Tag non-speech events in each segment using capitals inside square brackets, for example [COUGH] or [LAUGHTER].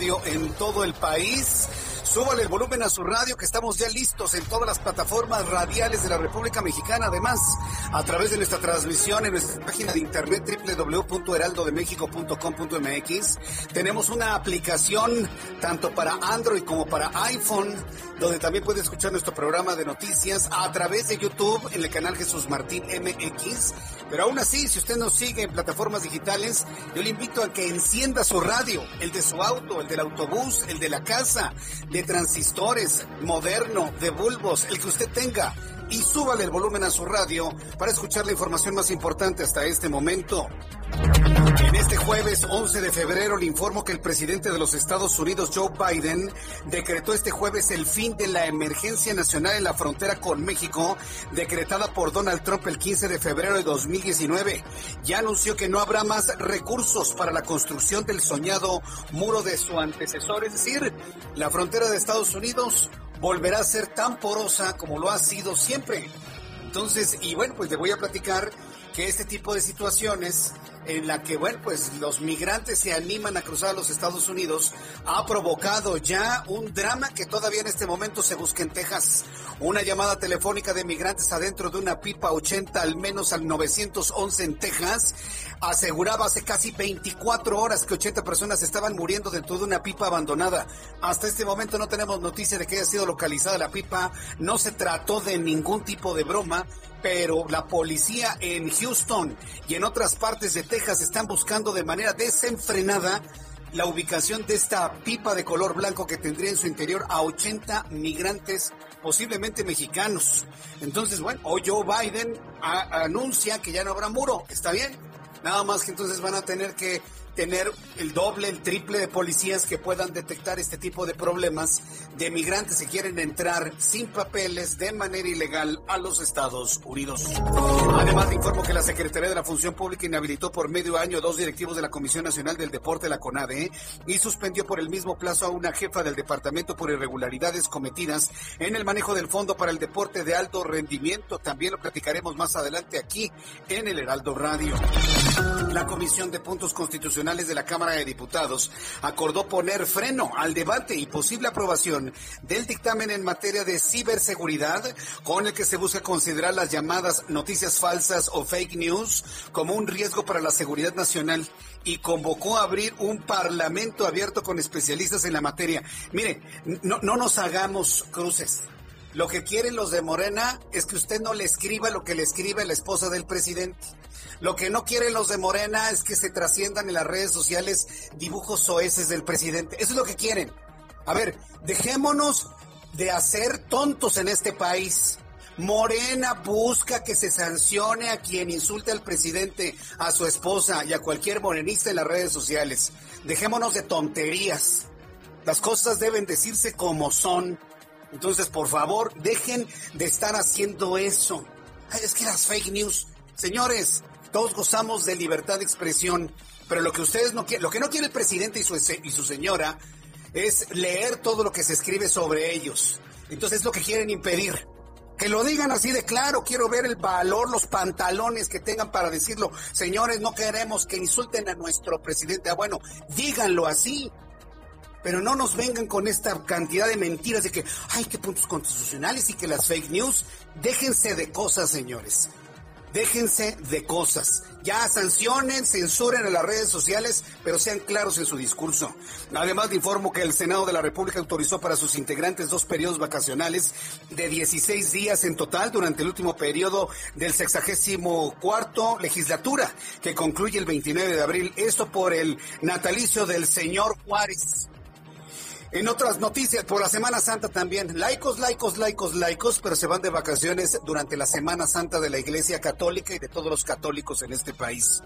En todo el país. Súbale el volumen a su radio que estamos ya listos en todas las plataformas radiales de la República Mexicana. Además, a través de nuestra transmisión en nuestra página de internet www.heraldodemexico.com.mx, tenemos una aplicación tanto para Android como para iPhone, donde también puede escuchar nuestro programa de noticias a través de YouTube en el canal Jesús Martín MX. Pero aún así, si usted nos sigue en plataformas digitales, yo le invito a que encienda su radio, el de su auto, el del autobús, el de la casa, de transistores, moderno, de bulbos, el que usted tenga. Y súbale el volumen a su radio para escuchar la información más importante hasta este momento. En este jueves 11 de febrero le informo que el presidente de los Estados Unidos, Joe Biden, decretó este jueves el fin de la emergencia nacional en la frontera con México, decretada por Donald Trump el 15 de febrero de 2019. Ya anunció que no habrá más recursos para la construcción del soñado muro de su antecesor, es decir, la frontera de Estados Unidos volverá a ser tan porosa como lo ha sido siempre. Entonces, y bueno, pues le voy a platicar que este tipo de situaciones en la que, bueno, pues los migrantes se animan a cruzar a los Estados Unidos ha provocado ya un drama que todavía en este momento se busca en Texas. Una llamada telefónica de migrantes adentro de una pipa 80 al menos al 911 en Texas aseguraba hace casi 24 horas que 80 personas estaban muriendo dentro de una pipa abandonada. Hasta este momento no tenemos noticia de que haya sido localizada la pipa, no se trató de ningún tipo de broma, pero la policía en Houston y en otras partes de Texas están buscando de manera desenfrenada la ubicación de esta pipa de color blanco que tendría en su interior a 80 migrantes, posiblemente mexicanos. Entonces, bueno, hoy Joe Biden anuncia que ya no habrá muro, está bien. Nada más que entonces van a tener que tener el doble, el triple de policías que puedan detectar este tipo de problemas de migrantes que quieren entrar sin papeles de manera ilegal a los Estados Unidos. Además, le informo que la Secretaría de la Función Pública inhabilitó por medio año dos directivos de la Comisión Nacional del Deporte, la CONADE, y suspendió por el mismo plazo a una jefa del departamento por irregularidades cometidas en el manejo del Fondo para el Deporte de Alto Rendimiento. También lo platicaremos más adelante aquí en el Heraldo Radio. La Comisión de Puntos Constitucionales de la Cámara de Diputados acordó poner freno al debate y posible aprobación del dictamen en materia de ciberseguridad con el que se busca considerar las llamadas noticias falsas o fake news como un riesgo para la seguridad nacional y convocó a abrir un parlamento abierto con especialistas en la materia. Mire, no, no nos hagamos cruces. Lo que quieren los de Morena es que usted no le escriba lo que le escribe la esposa del presidente. Lo que no quieren los de Morena es que se trasciendan en las redes sociales dibujos soeces del presidente. Eso es lo que quieren. A ver, dejémonos de hacer tontos en este país. Morena busca que se sancione a quien insulte al presidente, a su esposa y a cualquier morenista en las redes sociales. Dejémonos de tonterías. Las cosas deben decirse como son. Entonces, por favor, dejen de estar haciendo eso. Es que las fake news, señores, todos gozamos de libertad de expresión, pero lo que ustedes no quieren, lo que no quiere el presidente y su, y su señora es leer todo lo que se escribe sobre ellos. Entonces es lo que quieren impedir. Que lo digan así de claro, quiero ver el valor, los pantalones que tengan para decirlo. Señores, no queremos que insulten a nuestro presidente. Ah, bueno, díganlo así. Pero no nos vengan con esta cantidad de mentiras de que, ay, qué puntos constitucionales y que las fake news. Déjense de cosas, señores. Déjense de cosas. Ya sancionen, censuren en las redes sociales, pero sean claros en su discurso. Además, le informo que el Senado de la República autorizó para sus integrantes dos periodos vacacionales de 16 días en total durante el último periodo del sexagésimo cuarto legislatura, que concluye el 29 de abril. Esto por el natalicio del señor Juárez. En otras noticias, por la Semana Santa también, laicos, laicos, laicos, laicos, pero se van de vacaciones durante la Semana Santa de la Iglesia Católica y de todos los católicos en este país.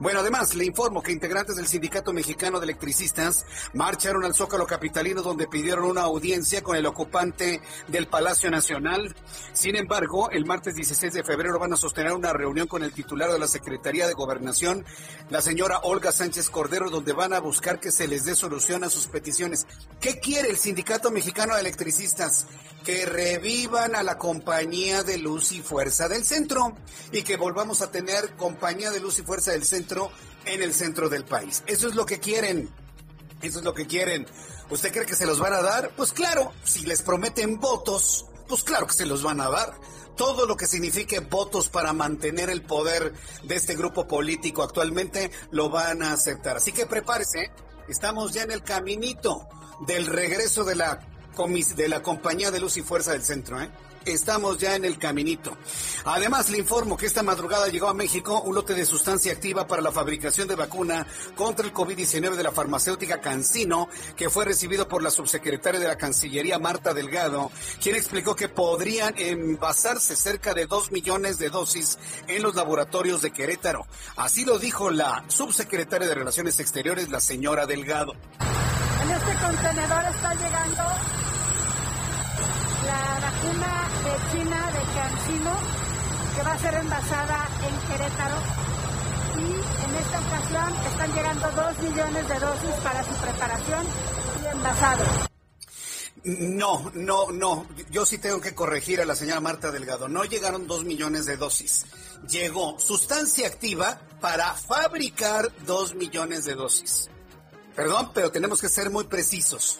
Bueno, además, le informo que integrantes del Sindicato Mexicano de Electricistas marcharon al Zócalo Capitalino donde pidieron una audiencia con el ocupante del Palacio Nacional. Sin embargo, el martes 16 de febrero van a sostener una reunión con el titular de la Secretaría de Gobernación, la señora Olga Sánchez Cordero, donde van a buscar que se les dé solución a sus peticiones. ¿Qué quiere el Sindicato Mexicano de Electricistas? Que revivan a la compañía de luz y fuerza del centro y que volvamos a tener compañía de luz y fuerza del centro en el centro del país. Eso es lo que quieren. Eso es lo que quieren. ¿Usted cree que se los van a dar? Pues claro, si les prometen votos, pues claro que se los van a dar todo lo que signifique votos para mantener el poder de este grupo político actualmente lo van a aceptar. Así que prepárese, estamos ya en el caminito del regreso de la, de la Compañía de Luz y Fuerza del Centro. ¿eh? Estamos ya en el caminito. Además, le informo que esta madrugada llegó a México un lote de sustancia activa para la fabricación de vacuna contra el COVID-19 de la farmacéutica Cancino, que fue recibido por la subsecretaria de la Cancillería, Marta Delgado, quien explicó que podrían envasarse cerca de dos millones de dosis en los laboratorios de Querétaro. Así lo dijo la subsecretaria de Relaciones Exteriores, la señora Delgado. En este contenedor está llegando la vacuna de China de Cancino, que va a ser envasada en Querétaro. Y en esta ocasión están llegando dos millones de dosis para su preparación y envasado. No, no, no. Yo sí tengo que corregir a la señora Marta Delgado. No llegaron dos millones de dosis. Llegó sustancia activa para fabricar dos millones de dosis. Perdón, pero tenemos que ser muy precisos.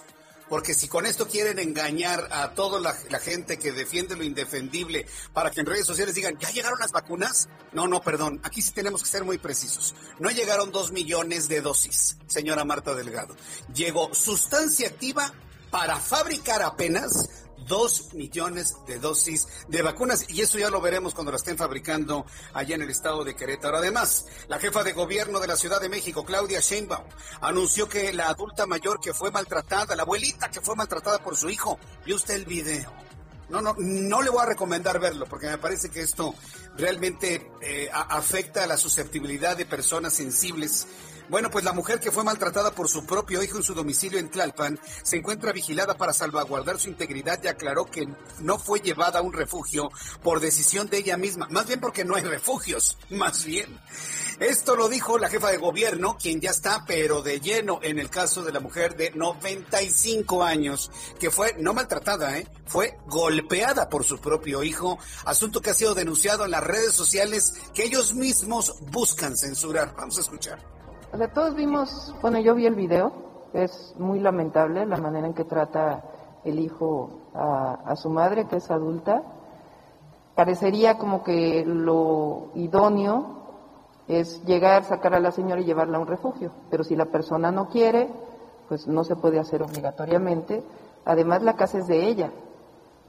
Porque si con esto quieren engañar a toda la, gente que defiende lo indefendible para que en redes sociales digan, ¿ya llegaron las vacunas? No, no, perdón. Aquí sí tenemos que ser muy precisos. No llegaron dos millones de dosis, señora Marta Delgado. Llegó sustancia activa para fabricar apenas dos millones de dosis de vacunas y eso ya lo veremos cuando la estén fabricando allá en el estado de Querétaro. Además, la jefa de gobierno de la Ciudad de México, Claudia Sheinbaum, anunció que la adulta mayor que fue maltratada, la abuelita que fue maltratada por su hijo, vio usted el video. No, no, no le voy a recomendar verlo porque me parece que esto realmente eh, afecta a la susceptibilidad de personas sensibles bueno, pues la mujer que fue maltratada por su propio hijo en su domicilio en Tlalpan se encuentra vigilada para salvaguardar su integridad y aclaró que no fue llevada a un refugio por decisión de ella misma, más bien porque no hay refugios, [LAUGHS] más bien. Esto lo dijo la jefa de gobierno, quien ya está, pero de lleno en el caso de la mujer de 95 años, que fue no maltratada, ¿eh? fue golpeada por su propio hijo, asunto que ha sido denunciado en las redes sociales que ellos mismos buscan censurar. Vamos a escuchar. O sea, todos vimos, bueno, yo vi el video, es muy lamentable la manera en que trata el hijo a, su madre, que es adulta. Parecería como que lo idóneo es llegar, sacar a la señora y llevarla a un refugio, pero si la persona no quiere, pues no se puede hacer obligatoriamente. Además, la casa es de ella,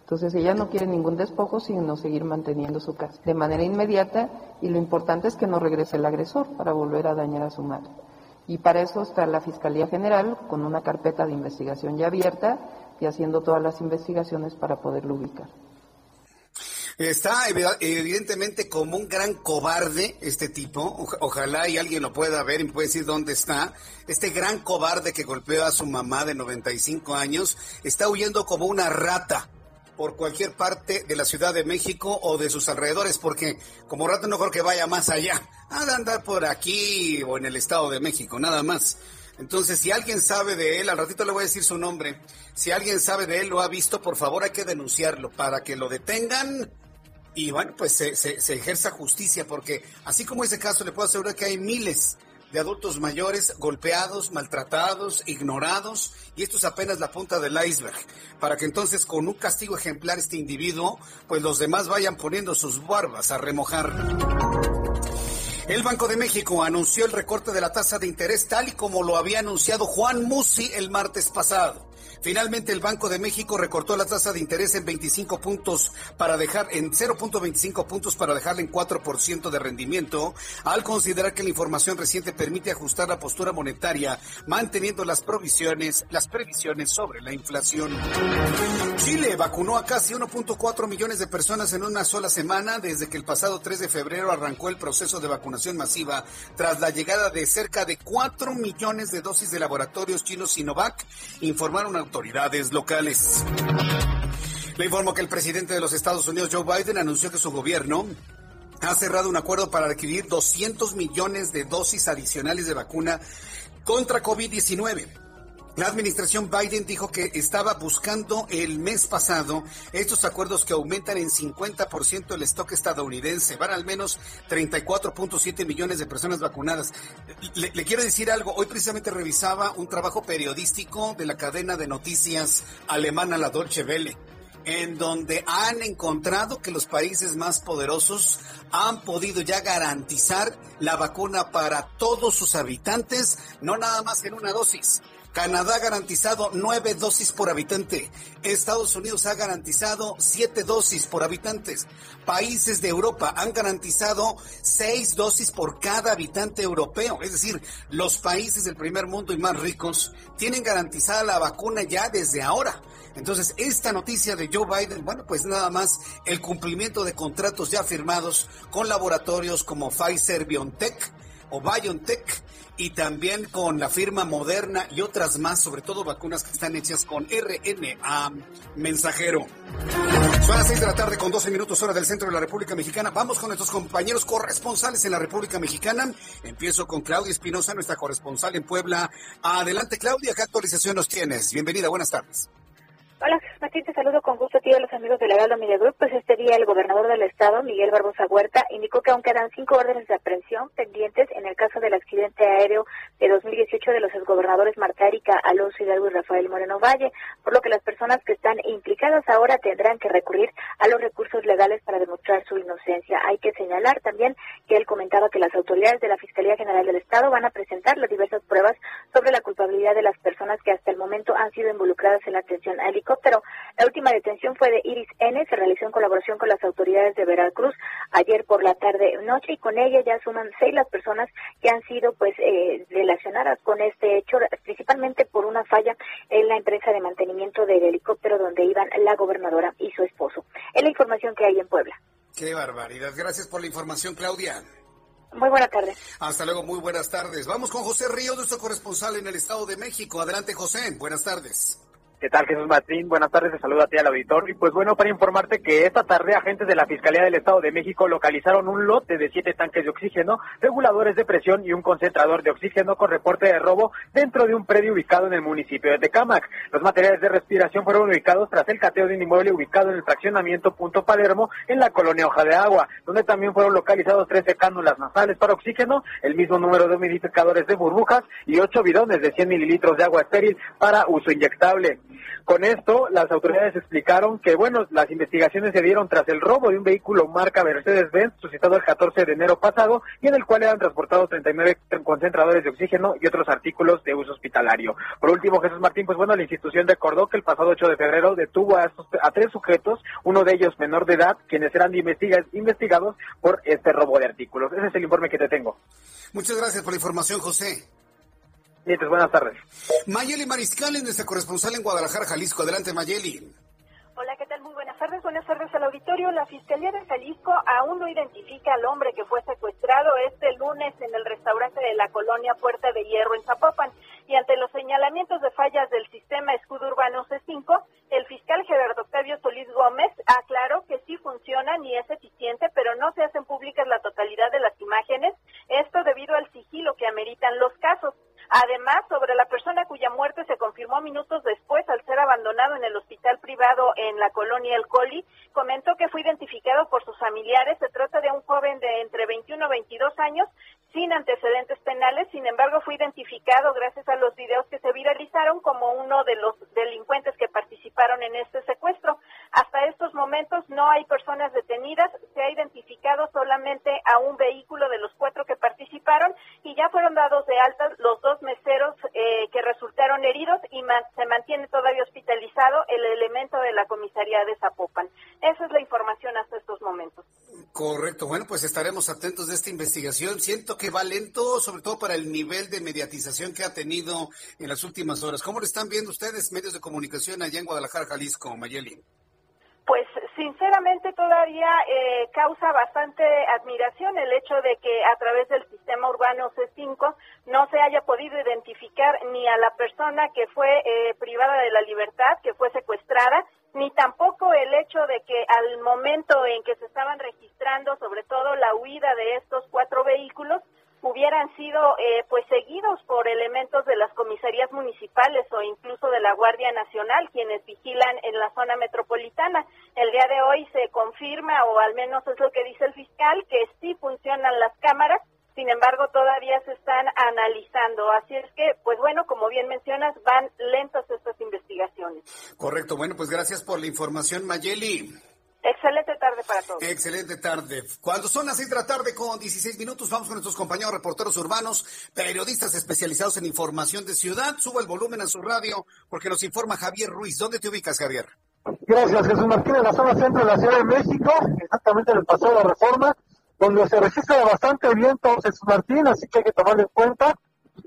entonces ella no quiere ningún despojo, sino seguir manteniendo su casa de manera inmediata y lo importante es que no regrese el agresor para volver a dañar a su madre. Y para eso está la Fiscalía General con una carpeta de investigación ya abierta y haciendo todas las investigaciones para poderlo ubicar. Está evidentemente como un gran cobarde este tipo. Ojalá y alguien lo pueda ver y puede decir dónde está. Este gran cobarde que golpeó a su mamá de 95 años está huyendo como una rata por cualquier parte de la Ciudad de México o de sus alrededores, porque como rato no creo que vaya más allá. [LAUGHS] Ha de andar por aquí o en el Estado de México, nada más. Entonces, si alguien sabe de él, al ratito le voy a decir su nombre, si alguien sabe de él, lo ha visto, por favor hay que denunciarlo para que lo detengan y bueno, pues se, se, ejerza justicia, porque así como ese caso, le puedo asegurar que hay miles de adultos mayores golpeados, maltratados, ignorados, y esto es apenas la punta del iceberg, para que entonces con un castigo ejemplar este individuo, pues los demás vayan poniendo sus barbas a remojar. El Banco de México anunció el recorte de la tasa de interés tal y como lo había anunciado Juan Musi el martes pasado. Finalmente, el Banco de México recortó la tasa de interés en 25 puntos para dejar en 0.25 puntos para dejarla en 4% de rendimiento, al considerar que la información reciente permite ajustar la postura monetaria, manteniendo las provisiones, las previsiones sobre la inflación. Chile vacunó a casi 1.4 millones de personas en una sola semana desde que el pasado 3 de febrero arrancó el proceso de vacunación masiva tras la llegada de cerca de 4 millones de dosis de laboratorios chinos Sinovac, informaron autoridades locales. Le informo que el presidente de los Estados Unidos, Joe Biden, anunció que su gobierno ha cerrado un acuerdo para adquirir 200 millones de dosis adicionales de vacuna contra COVID-19. La administración Biden dijo que estaba buscando el mes pasado estos acuerdos que aumentan en 50% el stock estadounidense. Van al menos 34.7 millones de personas vacunadas. Le, quiero decir algo. Hoy precisamente revisaba un trabajo periodístico de la cadena de noticias alemana La Dolce Welle en donde han encontrado que los países más poderosos han podido ya garantizar la vacuna para todos sus habitantes, no nada más en una dosis, Canadá ha garantizado nueve dosis por habitante. Estados Unidos ha garantizado siete dosis por habitantes. Países de Europa han garantizado seis dosis por cada habitante europeo. Es decir, los países del primer mundo y más ricos tienen garantizada la vacuna ya desde ahora. Entonces, esta noticia de Joe Biden, bueno, pues nada más el cumplimiento de contratos ya firmados con laboratorios como Pfizer, BioNTech o BioNTech y también con la firma Moderna y otras más, sobre todo vacunas que están hechas con RNA mensajero. Son las 6 de la tarde con 12 minutos hora del centro de la República Mexicana. Vamos con nuestros compañeros corresponsales en la República Mexicana. Empiezo con Claudia Espinosa, nuestra corresponsal en Puebla. Adelante Claudia, ¿qué actualización nos tienes? Bienvenida, buenas tardes. Hola, Martín, te saludo con gusto a ti y a los amigos del Heraldo Media Group. Pues este día el gobernador del estado, Miguel Barbosa Huerta, indicó que aún quedan cinco órdenes de aprehensión pendientes en el caso del accidente aéreo de 2018 de los exgobernadores Marta Erika Alonso Hidalgo y Rafael Moreno Valle, por lo que las personas que están implicadas ahora tendrán que recurrir a los recursos legales para demostrar su inocencia. Hay que señalar también que él comentaba que las autoridades de la Fiscalía General del Estado van a presentar las diversas pruebas sobre la culpabilidad de las personas que hasta el momento han sido involucradas en la atención a helicóptero. La última detención fue de Iris N. Se realizó en colaboración con las autoridades de Veracruz ayer por la tarde noche y con ella ya suman seis las personas que han sido pues eh, relacionadas con este hecho, principalmente por una falla en la empresa de mantenimiento del helicóptero donde iban la gobernadora y su esposo. Es la información que hay en Puebla. Qué barbaridad. Gracias por la información, Claudia. Muy buenas tardes. Hasta luego, muy buenas tardes. Vamos con José Río, nuestro corresponsal en el Estado de México. Adelante, José. Buenas tardes. ¿Qué tal, Jesús Martín? Buenas tardes, te saludo a ti al auditor. Y pues bueno, para informarte que esta tarde agentes de la Fiscalía del Estado de México localizaron un lote de siete tanques de oxígeno, reguladores de presión y un concentrador de oxígeno con reporte de robo dentro de un predio ubicado en el municipio de Tecámac. Los materiales de respiración fueron ubicados tras el cateo de un inmueble ubicado en el fraccionamiento Punto Palermo en la colonia Hoja de Agua, donde también fueron localizados 13 cánulas nasales para oxígeno, el mismo número de humidificadores de burbujas y ocho bidones de 100 mililitros de agua estéril para uso inyectable. Con esto, las autoridades explicaron que, bueno, las investigaciones se dieron tras el robo de un vehículo marca Mercedes-Benz suscitado el 14 de enero pasado y en el cual eran transportados 39 concentradores de oxígeno y otros artículos de uso hospitalario. Por último, Jesús Martín, pues bueno, la institución recordó que el pasado 8 de febrero detuvo a, a tres sujetos, uno de ellos menor de edad, quienes eran investigados por este robo de artículos. Ese es el informe que te tengo. Muchas gracias por la información, José buenas tardes. Mayeli Mariscal es nuestra corresponsal en Guadalajara, Jalisco. Adelante, Mayeli. Hola, ¿qué tal? Muy buenas tardes. Buenas tardes al auditorio. La Fiscalía de Jalisco aún no identifica al hombre que fue secuestrado este lunes en el restaurante de la colonia Puerta de Hierro en Zapopan. Y ante los señalamientos de fallas del sistema escudo urbano C5, el fiscal Gerardo Octavio Solís Gómez aclaró que sí funciona y es eficiente, pero no se hacen públicas la totalidad de las imágenes, esto debido al sigilo que ameritan los casos. Además, sobre la persona cuya muerte se confirmó minutos después al ser abandonado en el hospital privado en la colonia El Coli, comentó que fue identificado por sus familiares. Se trata de un joven de entre 21 y 22 años sin antecedentes penales, sin embargo fue identificado gracias a los videos que se viralizaron como uno de los delincuentes que participaron en este secuestro. Hasta estos momentos no hay personas detenidas, se ha identificado solamente a un vehículo de los cuatro que participaron y ya fueron dados de alta los dos meseros eh, que resultaron heridos y se mantiene todavía hospitalizado el elemento de la comisaría de Zapopan. Esa es la información hasta estos momentos. Correcto, bueno, pues estaremos atentos de esta investigación. Siento que va lento, sobre todo para el nivel de mediatización que ha tenido en las últimas horas. ¿Cómo lo están viendo ustedes, medios de comunicación allá en Guadalajara, Jalisco, Mayeli? Pues sinceramente todavía eh, causa bastante admiración el hecho de que a través del sistema urbano C5 no se haya podido identificar ni a la persona que fue eh, privada de la libertad, que fue secuestrada, ni tampoco el hecho de que al momento en que se estaban registrando, sobre todo la huida de estos cuatro vehículos, hubieran sido eh, pues seguidos por elementos de las comisarías municipales o incluso de la Guardia Nacional quienes vigilan en la zona metropolitana. El día de hoy se confirma o al menos es lo que dice el fiscal que sí funcionan las cámaras sin embargo todavía se están analizando. Así es que, pues bueno, como bien mencionas, van lentas estas investigaciones. Correcto, bueno, pues gracias por la información, Mayeli. Excelente tarde para todos. Excelente tarde. Cuando son las seis de la tarde con 16 minutos, vamos con nuestros compañeros reporteros urbanos, periodistas especializados en información de ciudad. Suba el volumen a su radio porque nos informa Javier Ruiz. ¿Dónde te ubicas, Javier? Gracias, Jesús Martín, en la zona centro de la Ciudad de México, exactamente en el Paseo de la Reforma donde se registra bastante viento Jesús Martín, así que hay que tomarlo en cuenta.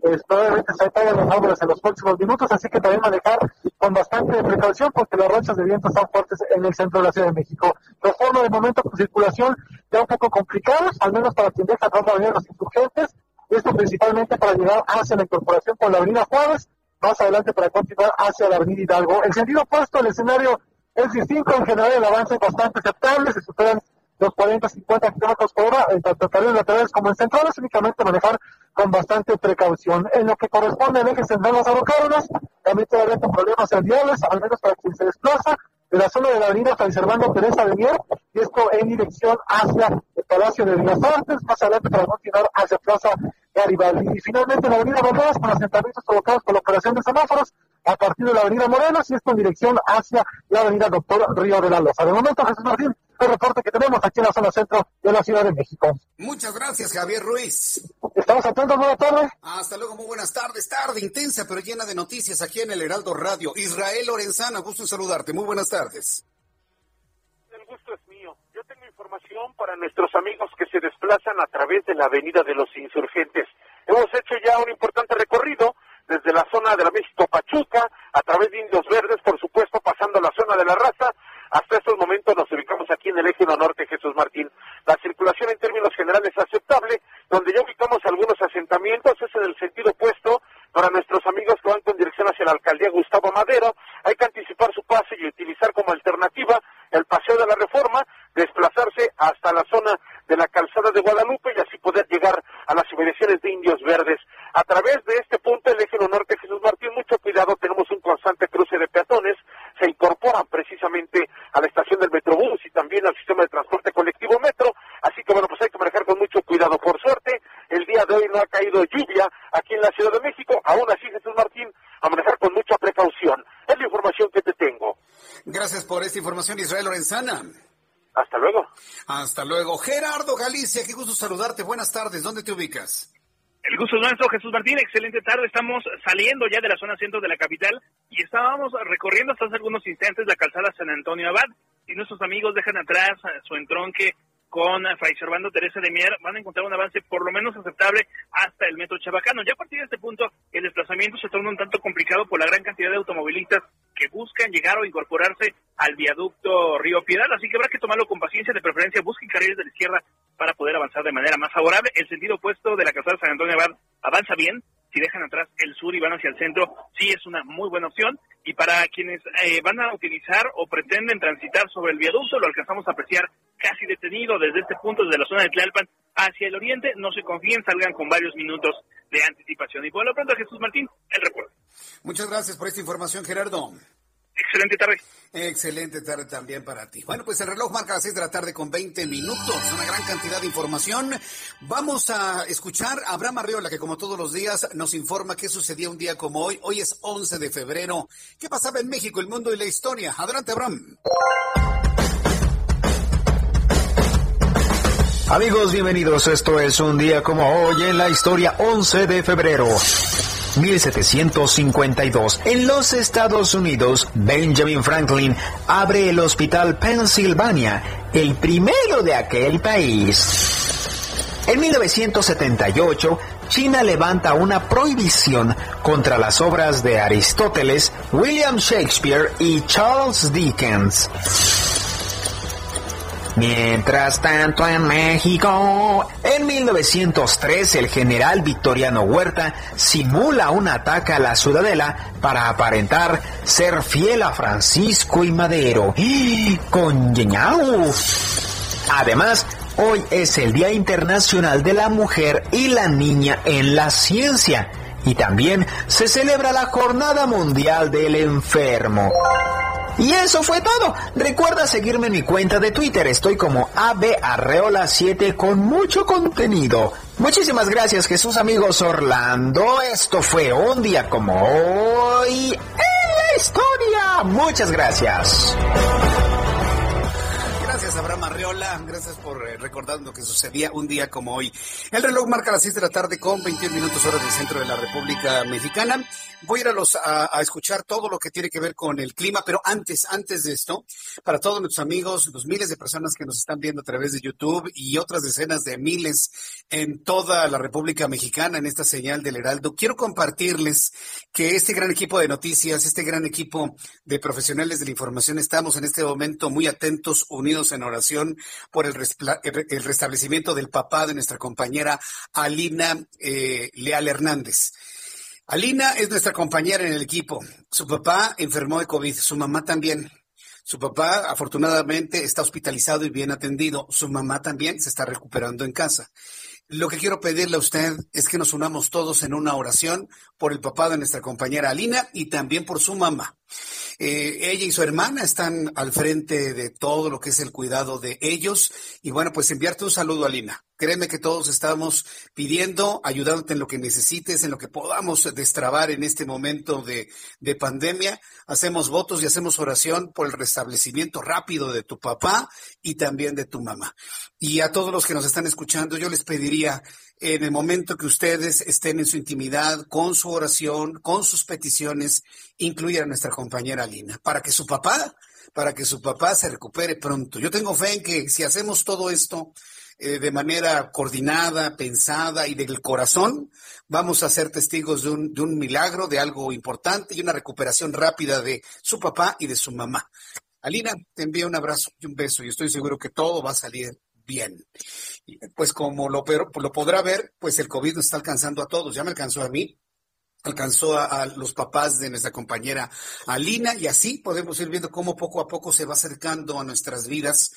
Pues, probablemente se caigan los árboles en los próximos minutos, así que también manejar con bastante precaución porque las rachas de viento están fuertes en el centro de la Ciudad de México. Los forma de momento con circulación ya un poco complicados, al menos para quien deja atrás avenida los insurgentes, esto principalmente para llegar hacia la incorporación con la avenida Juárez, más adelante para continuar hacia la avenida Hidalgo. El sentido opuesto, el escenario es distinto, en general el avance es bastante aceptable, se superan los 40, 50 kilómetros por hora, en tanto en laterales como en centrales, únicamente manejar con bastante precaución. En lo que corresponde al eje central las también todavía con problemas viales, al menos para quien se desplaza de la zona de la avenida San Servando Teresa de Mier, y esto en dirección hacia el Palacio de Bellas Artes, más adelante para continuar hacia Plaza Garibaldi. Y finalmente en la avenida Valderas, con asentamientos provocados por la operación de semáforos, a partir de la avenida Morelos, y esto en dirección hacia la avenida Doctor Río de la Loza. De momento, Jesús Martín, el reporte que tenemos aquí en la zona centro de la Ciudad de México. Muchas gracias, Javier Ruiz. Estamos atentos, buenas tardes. Hasta luego, muy buenas tardes. Tarde intensa, pero llena de noticias aquí en el Heraldo Radio. Israel Lorenzana, gusto en saludarte. Muy buenas tardes. El gusto es mío. Yo tengo información para nuestros amigos que se desplazan a través de la Avenida de los Insurgentes. Hemos hecho ya un importante recorrido desde la zona de la México Pachuca, a través de Indios Verdes, por supuesto, pasando la zona de la raza, hasta estos momentos nos ubicamos aquí en el eje norte, Jesús Martín. La circulación en términos generales es aceptable, donde ya ubicamos algunos asentamientos, es en el sentido opuesto para nuestros amigos que van con dirección hacia la alcaldía Gustavo Madero. Hay que anticipar su pase y utilizar como alternativa el paseo de la reforma, desplazarse hasta la zona de la calzada de Guadalupe y así poder llegar a las inmediaciones de Indios Verdes. A través de este punto, el eje norte Jesús Martín, mucho cuidado, tenemos un constante cruce de peatones, se incorporan precisamente a la estación del Metrobús y también al sistema de transporte colectivo Metro, así que bueno, pues hay que manejar con mucho cuidado. Por suerte, el día de hoy no ha caído lluvia aquí en la Ciudad de México, aún así Jesús Martín, a manejar con mucha precaución. Es la información que te tengo. Gracias por esta información, Israel Lorenzana. Hasta luego. Hasta luego. Gerardo Galicia, qué gusto saludarte. Buenas tardes. ¿Dónde te ubicas? El gusto es nuestro, Jesús Martín. Excelente tarde. Estamos saliendo ya de la zona centro de la capital y estábamos recorriendo hasta hace algunos instantes la calzada San Antonio Abad. Y nuestros amigos dejan atrás su entronque con Fray Servando Teresa de Mier, van a encontrar un avance por lo menos aceptable hasta el metro Chabacano. Ya a partir de este punto, el desplazamiento se torna un tanto complicado por la gran cantidad de automovilistas que buscan llegar o incorporarse al viaducto Río Piedad, así que habrá que tomarlo con paciencia, de preferencia busquen carriles de la izquierda para poder avanzar de manera más favorable. El sentido opuesto de la calzada San Antonio Abad avanza bien, si dejan atrás el sur y van hacia el centro, sí es una muy buena opción. Y para quienes eh, van a utilizar o pretenden transitar sobre el viaducto, lo alcanzamos a apreciar casi detenido desde este punto, desde la zona de Tlalpan hacia el oriente. No se confíen, salgan con varios minutos de anticipación. Y por lo pronto, Jesús Martín, el reporte. Muchas gracias por esta información, Gerardo. Excelente tarde. Excelente tarde también para ti. Bueno, pues el reloj marca las 6 de la tarde con 20 minutos, una gran cantidad de información. Vamos a escuchar a Abraham Arriola, que como todos los días nos informa qué sucedía un día como hoy. Hoy es 11 de febrero. ¿Qué pasaba en México, el mundo y la historia? Adelante, Abraham. Amigos, bienvenidos. Esto es un día como hoy en la historia 11 de febrero. 1752. En los Estados Unidos, Benjamin Franklin abre el Hospital Pennsylvania, el primero de aquel país. En 1978, China levanta una prohibición contra las obras de Aristóteles, William Shakespeare y Charles Dickens. Mientras tanto en México, en 1903 el general Victoriano Huerta simula un ataque a la ciudadela para aparentar ser fiel a Francisco y Madero. ¡Con Además, hoy es el Día Internacional de la Mujer y la Niña en la Ciencia y también se celebra la Jornada Mundial del Enfermo. Y eso fue todo. Recuerda seguirme en mi cuenta de Twitter. Estoy como abarreola7 con mucho contenido. Muchísimas gracias Jesús amigos Orlando. Esto fue un día como hoy en la historia. Muchas gracias. Arreola. Gracias por eh, recordar lo que sucedía un día como hoy. El reloj marca las 6 de la tarde con 21 minutos horas del centro de la República Mexicana. Voy a ir a, los, a, escuchar todo lo que tiene que ver con el clima, pero antes, antes de esto, para todos nuestros amigos, los miles de personas que nos están viendo a través de YouTube y otras decenas de miles en toda la República Mexicana en esta señal del Heraldo, quiero compartirles que este gran equipo de noticias, este gran equipo de profesionales de la información, estamos en este momento muy atentos, unidos en oración por el, restablecimiento del papá de nuestra compañera Alina eh, Leal Hernández. Alina es nuestra compañera en el equipo. Su papá enfermó de COVID, su mamá también. Su papá, afortunadamente, está hospitalizado y bien atendido. Su mamá también se está recuperando en casa. Lo que quiero pedirle a usted es que nos unamos todos en una oración por el papá de nuestra compañera Alina y también por su mamá. Eh, ella y su hermana están al frente de todo lo que es el cuidado de ellos. Y bueno, pues enviarte un saludo, Alina. Créeme que todos estamos pidiendo, ayudándote en lo que necesites, en lo que podamos destrabar en este momento de, de pandemia. Hacemos votos y hacemos oración por el restablecimiento rápido de tu papá y también de tu mamá. Y a todos los que nos están escuchando, yo les pediría en el momento que ustedes estén en su intimidad, con su oración, con sus peticiones, incluyan a nuestra compañera Lina, para que su papá, para que su papá se recupere pronto. Yo tengo fe en que si hacemos todo esto eh, de manera coordinada, pensada y del corazón, vamos a ser testigos de un, de un milagro, de algo importante y una recuperación rápida de su papá y de su mamá. Alina, te envío un abrazo y un beso y estoy seguro que todo va a salir bien. Pues como lo, lo podrá ver, pues el COVID nos está alcanzando a todos. Ya me alcanzó a mí, alcanzó a, los papás de nuestra compañera Alina y así podemos ir viendo cómo poco a poco se va acercando a nuestras vidas.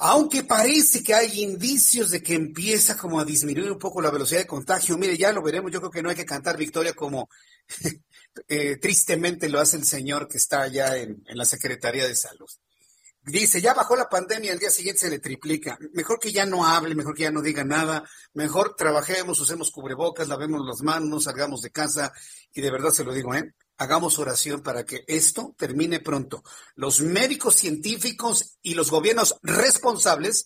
Aunque parece que hay indicios de que empieza como a disminuir un poco la velocidad de contagio, mire, ya lo veremos, yo creo que no hay que cantar victoria como [LAUGHS] eh, tristemente lo hace el señor que está allá en la Secretaría de Salud dice, ya bajó la pandemia, el día siguiente se le triplica. Mejor que ya no hable, mejor que ya no diga nada, mejor trabajemos, usemos cubrebocas, lavemos las manos, salgamos de casa y de verdad se lo digo, ¿eh? Hagamos oración para que esto termine pronto. Los médicos científicos y los gobiernos responsables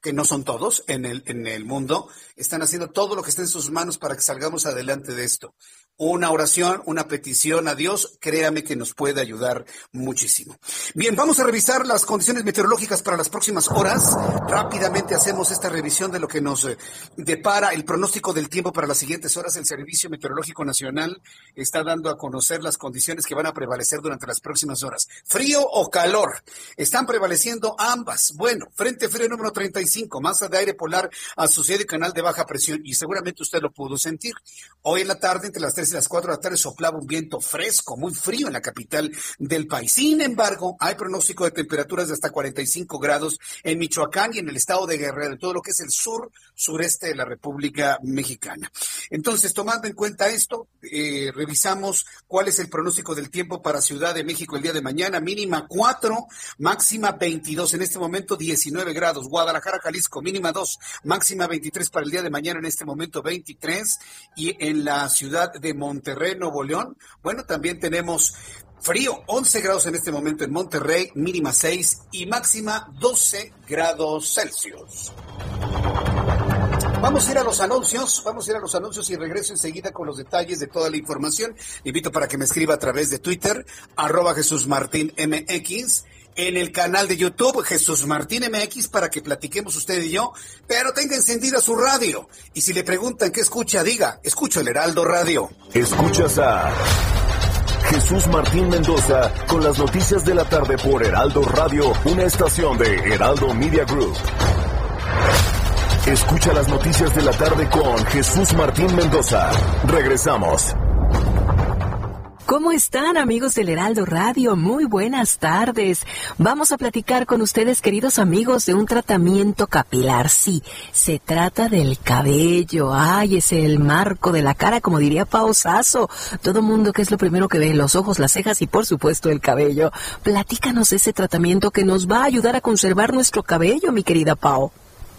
que no son todos en el, en el mundo, están haciendo todo lo que está en sus manos para que salgamos adelante de esto una oración, una petición a Dios, créame que nos puede ayudar muchísimo. Bien, vamos a revisar las condiciones meteorológicas para las próximas horas. Rápidamente hacemos esta revisión de lo que nos eh, depara el pronóstico del tiempo para las siguientes horas. El Servicio Meteorológico Nacional está dando a conocer las condiciones que van a prevalecer durante las próximas horas. Frío o calor, están prevaleciendo ambas. Bueno, Frente Frío número 35 45, masa de aire polar asociado y canal de baja presión, y seguramente usted lo pudo sentir. Hoy en la tarde, entre las 3 las 4 de la tarde, soplaba un viento fresco, muy frío en la capital del país. Sin embargo, hay pronóstico de temperaturas de hasta 45 grados en Michoacán y en el estado de Guerrero, en todo lo que es el sur, sureste de la República Mexicana. Entonces, tomando en cuenta esto, eh, revisamos cuál es el pronóstico del tiempo para Ciudad de México el día de mañana, mínima 4, máxima 22, en este momento 19 grados, Guadalajara, Jalisco, mínima 2, máxima 23 para el día de mañana, en este momento 23, y en la ciudad de Monterrey, Nuevo León, bueno, también tenemos Frío, 11 grados en este momento en Monterrey, mínima 6 y máxima 12 grados Celsius. Vamos a ir a los anuncios, vamos a ir a los anuncios y regreso enseguida con los detalles de toda la información. Invito para que me escriba a través de Twitter, arroba Jesús Martín MX, en el canal de YouTube Jesús Martín MX para que platiquemos usted y yo, pero tenga encendida su radio. Y si le preguntan qué escucha, diga, escucho el Heraldo Radio. Escuchas a Jesús Martín Mendoza con las noticias de la tarde por Heraldo Radio, una estación de Heraldo Media Group. Escucha las noticias de la tarde con Jesús Martín Mendoza. Regresamos. ¿Cómo están amigos del Heraldo Radio? Muy buenas tardes. Vamos a platicar con ustedes, queridos amigos, de un tratamiento capilar. Sí, se trata del cabello. Ay, es el marco de la cara, como diría Pao Sasso. Todo mundo que es lo primero que ve, los ojos, las cejas y por supuesto el cabello. Platícanos ese tratamiento que nos va a ayudar a conservar nuestro cabello, mi querida Pao.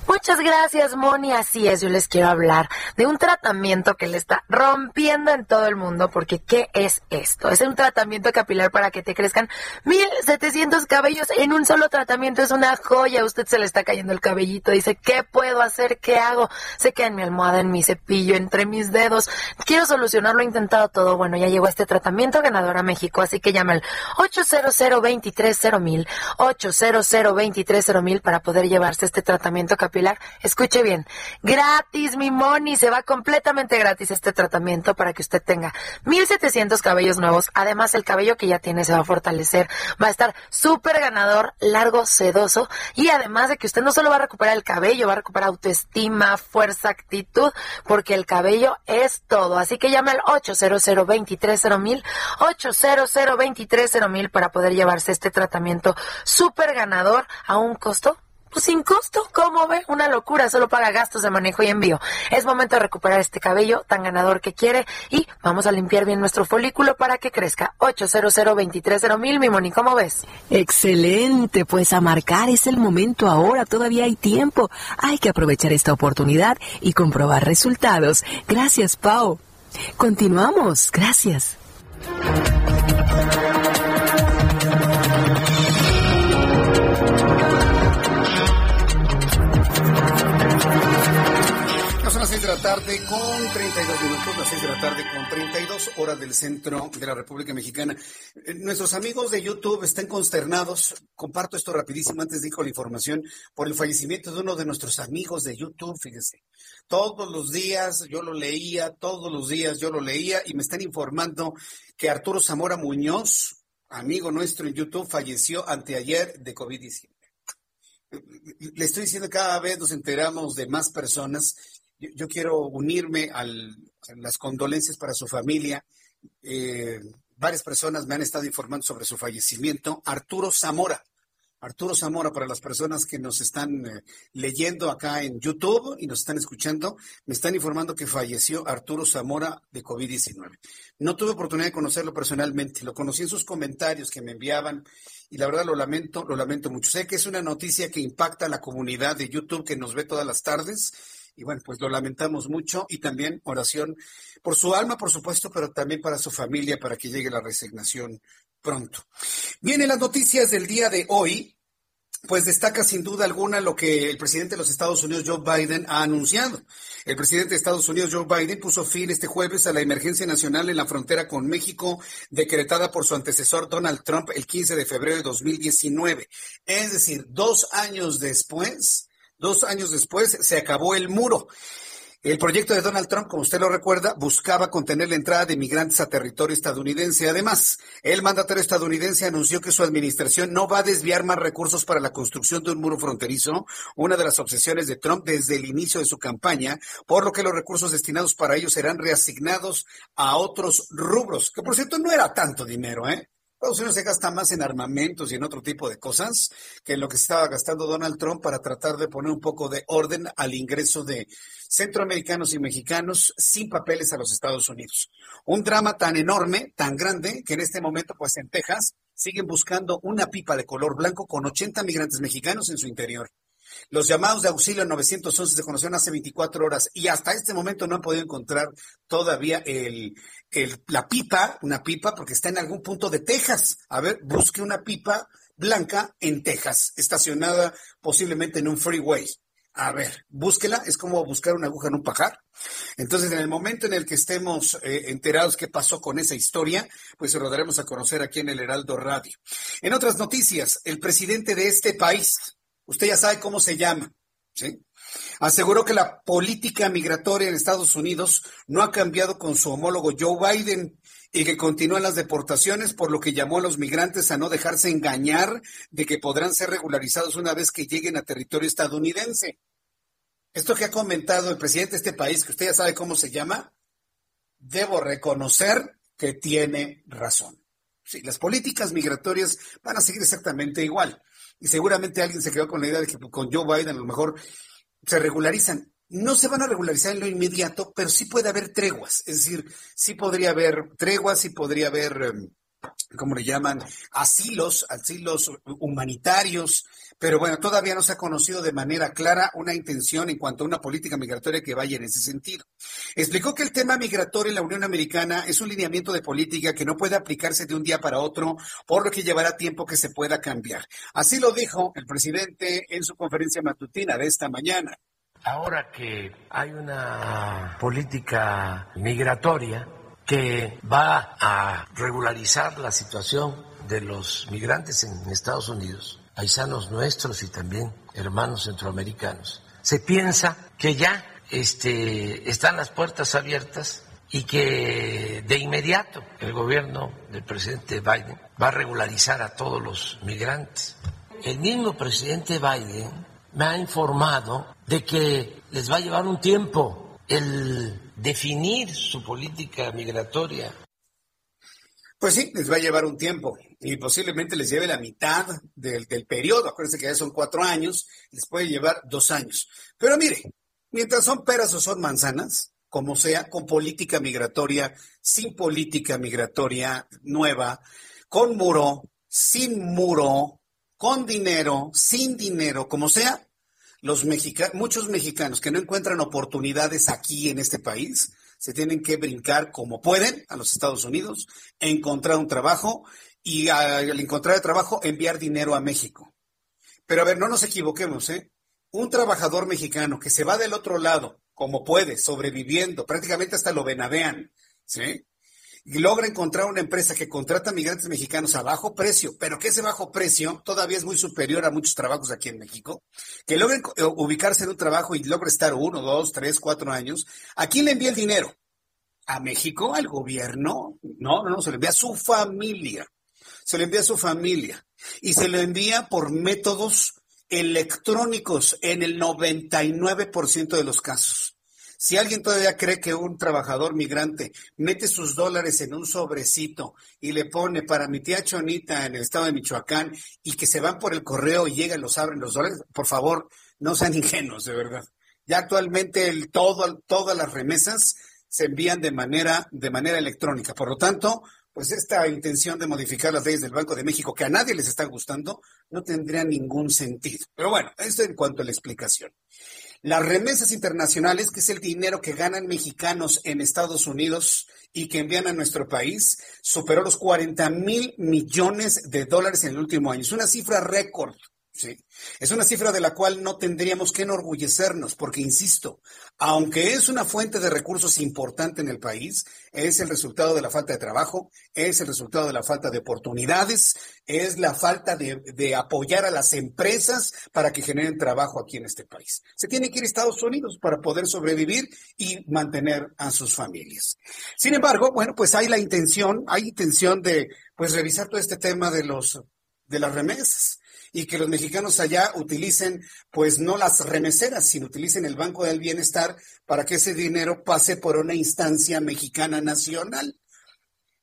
Muchas gracias, Moni. Así es, yo les quiero hablar de un tratamiento que le está rompiendo en todo el mundo, porque ¿qué es esto? Es un tratamiento capilar para que te crezcan 1700 cabellos en un solo tratamiento. Es una joya. usted se le está cayendo el cabellito. Dice, ¿qué puedo hacer? ¿Qué hago? Se queda en mi almohada, en mi cepillo, entre mis dedos. Quiero solucionarlo. He intentado todo. Bueno, ya llegó este tratamiento ganador a México, así que llama al 800 230 800 230 para poder llevarse este tratamiento capilar escuche bien, gratis, mi money, se va completamente gratis este tratamiento para que usted tenga 1700 cabellos nuevos. Además, el cabello que ya tiene se va a fortalecer, va a estar súper ganador, largo, sedoso y además de que usted no solo va a recuperar el cabello, va a recuperar autoestima, fuerza, actitud, porque el cabello es todo. Así que llame al 800 230 800 230 para poder llevarse este tratamiento súper ganador a un costo pues sin costo, ¿cómo ve? Una locura, solo paga gastos de manejo y envío. Es momento de recuperar este cabello tan ganador que quiere y vamos a limpiar bien nuestro folículo para que crezca. 800 mil, mi Moni, ¿cómo ves? Excelente, pues a marcar es el momento ahora, todavía hay tiempo. Hay que aprovechar esta oportunidad y comprobar resultados. Gracias, Pau. Continuamos, gracias. La tarde con 32 minutos, las 6 de la tarde con 32 horas del centro de la República Mexicana. Eh, nuestros amigos de YouTube están consternados. Comparto esto rapidísimo antes dijo la información por el fallecimiento de uno de nuestros amigos de YouTube, fíjense. Todos los días yo lo leía, todos los días yo lo leía y me están informando que Arturo Zamora Muñoz, amigo nuestro en YouTube, falleció anteayer de COVID-19 le estoy diciendo cada vez nos enteramos de más personas yo, quiero unirme a las condolencias para su familia. Eh, varias personas me han estado informando sobre su fallecimiento. Arturo Zamora. Arturo Zamora, para las personas que nos están eh, leyendo acá en YouTube y nos están escuchando, me están informando que falleció Arturo Zamora de COVID-19. No tuve oportunidad de conocerlo personalmente, lo conocí en sus comentarios que me enviaban y la verdad lo lamento, lo lamento mucho. Sé que es una noticia que impacta a la comunidad de YouTube que nos ve todas las tardes y bueno, pues lo lamentamos mucho y también oración por su alma, por supuesto, pero también para su familia, para que llegue la resignación pronto. Vienen las noticias del día de hoy. Pues destaca sin duda alguna lo que el presidente de los Estados Unidos, Joe Biden, ha anunciado. El presidente de Estados Unidos, Joe Biden, puso fin este jueves a la emergencia nacional en la frontera con México, decretada por su antecesor Donald Trump el 15 de febrero de 2019. Es decir, dos años después Dos años después se acabó el muro. El proyecto de Donald Trump, como usted lo recuerda, buscaba contener la entrada de migrantes a territorio estadounidense. Además, el mandatario estadounidense anunció que su administración no va a desviar más recursos para la construcción de un muro fronterizo, una de las obsesiones de Trump desde el inicio de su campaña, por lo que los recursos destinados para ello serán reasignados a otros rubros, que por cierto no era tanto dinero, ¿eh? Estados Unidos se gasta más en armamentos y en otro tipo de cosas que en lo que estaba gastando Donald Trump para tratar de poner un poco de orden al ingreso de centroamericanos y mexicanos sin papeles a los Estados Unidos. Un drama tan enorme, tan grande, que en este momento, pues en Texas, siguen buscando una pipa de color blanco con 80 migrantes mexicanos en su interior. Los llamados de auxilio 911 se conocieron hace 24 horas y hasta este momento no han podido encontrar todavía el, la pipa, una pipa, porque está en algún punto de Texas. A ver, busque una pipa blanca en Texas, estacionada posiblemente en un freeway. A ver, búsquela, es como buscar una aguja en un pajar. Entonces, en el momento en el que estemos eh, enterados qué pasó con esa historia, pues se lo daremos a conocer aquí en el Heraldo Radio. En otras noticias, el presidente de este país, Usted ya sabe cómo se llama. ¿sí? Aseguró que la política migratoria en Estados Unidos no ha cambiado con su homólogo Joe Biden y que continúan las deportaciones, por lo que llamó a los migrantes a no dejarse engañar de que podrán ser regularizados una vez que lleguen a territorio estadounidense. Esto que ha comentado el presidente de este país, que usted ya sabe cómo se llama, debo reconocer que tiene razón. Sí, las políticas migratorias van a seguir exactamente igual y seguramente alguien se quedó con la idea de que con Joe Biden a lo mejor se regularizan. No se van a regularizar en lo inmediato, pero sí puede haber treguas. Es decir, sí podría haber treguas, sí podría haber em, ¿cómo le llaman? Asilos, asilos humanitarios, pero bueno, todavía no se ha conocido de manera clara una intención en cuanto a una política migratoria que vaya en ese sentido. Explicó que el tema migratorio en la Unión Americana es un lineamiento de política que no puede aplicarse de un día para otro, por lo que llevará tiempo que se pueda cambiar. Así lo dijo el presidente en su conferencia matutina de esta mañana. Ahora que hay una política migratoria, que va a regularizar la situación de los migrantes en Estados Unidos, paisanos nuestros y también hermanos centroamericanos. Se piensa que ya este, están las puertas abiertas y que de inmediato el gobierno del presidente Biden va a regularizar a todos los migrantes. El mismo presidente Biden me ha informado de que les va a llevar un tiempo el definir su política migratoria. Pues sí, les va a llevar un tiempo y posiblemente les lleve la mitad del, periodo. Acuérdense que ya son cuatro años, les puede llevar dos años. Pero mire, mientras son peras o son manzanas, como sea, con política migratoria, sin política migratoria nueva, con muro, sin muro, con dinero, sin dinero, como sea, los mexicanos, muchos mexicanos que no encuentran oportunidades aquí en este país, se tienen que brincar como pueden a los Estados Unidos, encontrar un trabajo y al encontrar el trabajo enviar dinero a México. Pero a ver, no nos equivoquemos, ¿eh? Un trabajador mexicano que se va del otro lado como puede, sobreviviendo, prácticamente hasta lo venadean, ¿sí? Logra encontrar una empresa que contrata migrantes mexicanos a bajo precio, pero que ese bajo precio todavía es muy superior a muchos trabajos aquí en México, que logren eh, ubicarse en un trabajo y logre estar uno, dos, tres, cuatro años, ¿a quién le envía el dinero? ¿A México? ¿Al gobierno? No, no, no, se le envía a su familia. Se le envía a su familia. Y se le envía por métodos electrónicos en el 99% de los casos. Si alguien todavía cree que un trabajador migrante mete sus dólares en un sobrecito y le pone para mi tía Chonita en el estado de Michoacán y que se van por el correo y llegan, los abren los dólares, por favor, no sean [LAUGHS] ingenuos, de verdad. Ya actualmente el, todo, todas las remesas se envían de manera, de manera electrónica. Por lo tanto, pues esta intención de modificar las leyes del Banco de México, que a nadie les está gustando, no tendría ningún sentido. Pero bueno, esto en cuanto a la explicación. Las remesas internacionales, que es el dinero que ganan mexicanos en Estados Unidos y que envían a nuestro país, superó los 40 mil millones de dólares en el último año. Es una cifra récord. Sí, es una cifra de la cual no tendríamos que enorgullecernos, porque, insisto, aunque es una fuente de recursos importante en el país, es el resultado de la falta de trabajo, es el resultado de la falta de oportunidades, es la falta de, apoyar a las empresas para que generen trabajo aquí en este país. Se tiene que ir a Estados Unidos para poder sobrevivir y mantener a sus familias. Sin embargo, bueno, pues hay la intención, hay intención de, pues, revisar todo este tema de los, de las remesas y que los mexicanos allá utilicen, pues no las remeseras, sino utilicen el Banco del Bienestar para que ese dinero pase por una instancia mexicana nacional,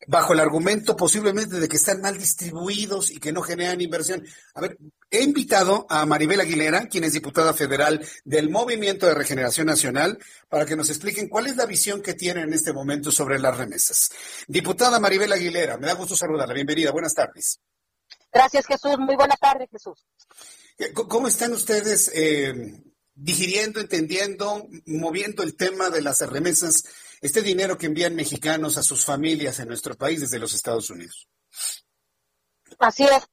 bajo el argumento posiblemente de que están mal distribuidos y que no generan inversión. A ver, he invitado a Maribel Aguilera, quien es diputada federal del Movimiento de Regeneración Nacional, para que nos expliquen cuál es la visión que tienen en este momento sobre las remesas. Diputada Maribel Aguilera, me da gusto saludarla. Bienvenida, buenas tardes. Gracias, Jesús. Muy buena tarde, Jesús. ¿Cómo están ustedes eh, digiriendo, entendiendo, moviendo el tema de las remesas, este dinero que envían mexicanos a sus familias en nuestro país desde los Estados Unidos? Así es.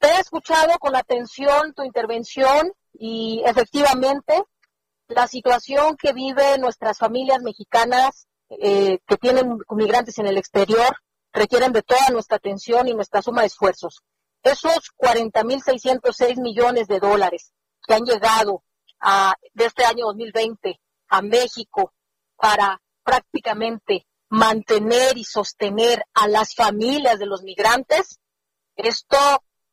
He escuchado con atención tu intervención y efectivamente la situación que viven nuestras familias mexicanas eh, que tienen migrantes en el exterior requieren de toda nuestra atención y nuestra suma de esfuerzos. Esos 40.606 millones de dólares que han llegado a, de este año 2020 a México para prácticamente mantener y sostener a las familias de los migrantes, esto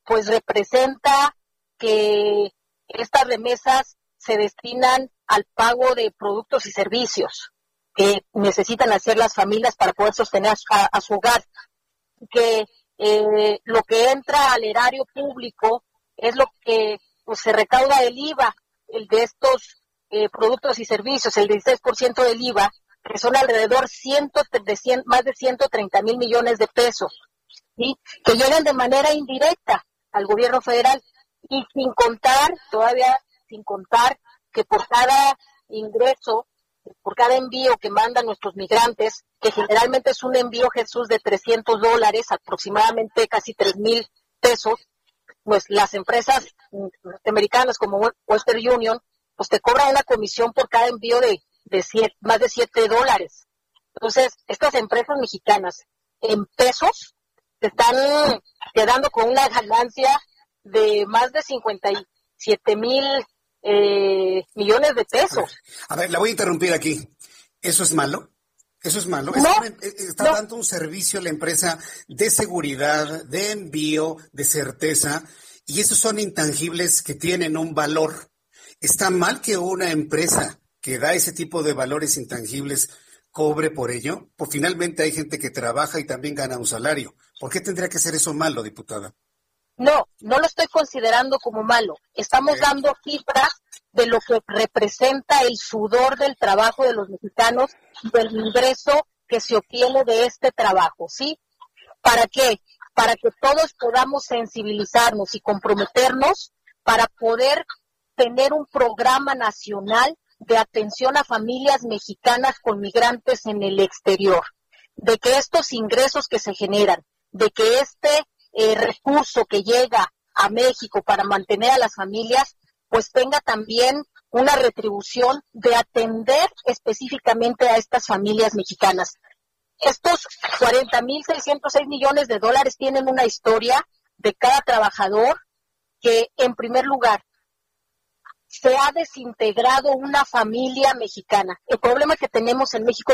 pues representa que estas remesas se destinan al pago de productos y servicios, que necesitan hacer las familias para poder sostener a, su hogar, que eh, lo que entra al erario público es lo que pues, se recauda del IVA, el de estos eh, productos y servicios, el 16% del IVA, que son alrededor ciento, de más de 130 mil millones de pesos, ¿sí? que llegan de manera indirecta al gobierno federal y sin contar, todavía sin contar que por cada ingreso por cada envío que mandan nuestros migrantes, que generalmente es un envío, Jesús, de 300 dólares, aproximadamente casi 3 mil pesos, pues las empresas norteamericanas como Western Union, pues te cobran una comisión por cada envío de, de más de 7 dólares. Entonces, estas empresas mexicanas en pesos te están quedando con una ganancia de más de 57 mil eh, millones de pesos. A ver, la voy a interrumpir aquí. ¿Eso es malo? ¿Eso es malo? Eh, está dando un servicio a la empresa de seguridad, de envío, de certeza, y esos son intangibles que tienen un valor. ¿Está mal que una empresa que da ese tipo de valores intangibles cobre por ello? Pues finalmente hay gente que trabaja y también gana un salario. ¿Por qué tendría que ser eso malo, diputada? No, no lo estoy considerando como malo. Estamos dando cifras de lo que representa el sudor del trabajo de los mexicanos y del ingreso que se obtiene de este trabajo, ¿sí? ¿Para qué? Para que todos podamos sensibilizarnos y comprometernos para poder tener un programa nacional de atención a familias mexicanas con migrantes en el exterior, de que estos ingresos que se generan, de que este eh, recurso que llega a México para mantener a las familias, pues tenga también una retribución de atender específicamente a estas familias mexicanas. Estos 40.606 millones de dólares tienen una historia de cada trabajador que, en primer lugar, se ha desintegrado una familia mexicana. El problema que tenemos en México,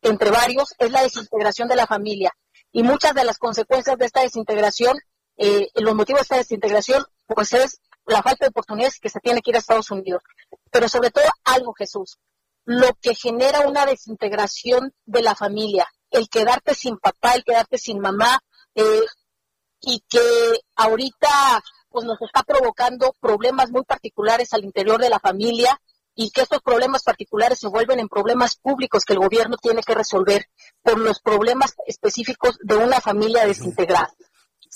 entre varios, es la desintegración de la familia y muchas de las consecuencias de esta desintegración, eh, los motivos de esta desintegración, pues es la falta de oportunidades que se tiene que ir a Estados Unidos. Pero sobre todo algo, Jesús, lo que genera una desintegración de la familia, el quedarte sin papá, el quedarte sin mamá, eh, y que ahorita pues nos está provocando problemas muy particulares al interior de la familia, y que estos problemas particulares se vuelven en problemas públicos que el gobierno tiene que resolver por los problemas específicos de una familia desintegrada.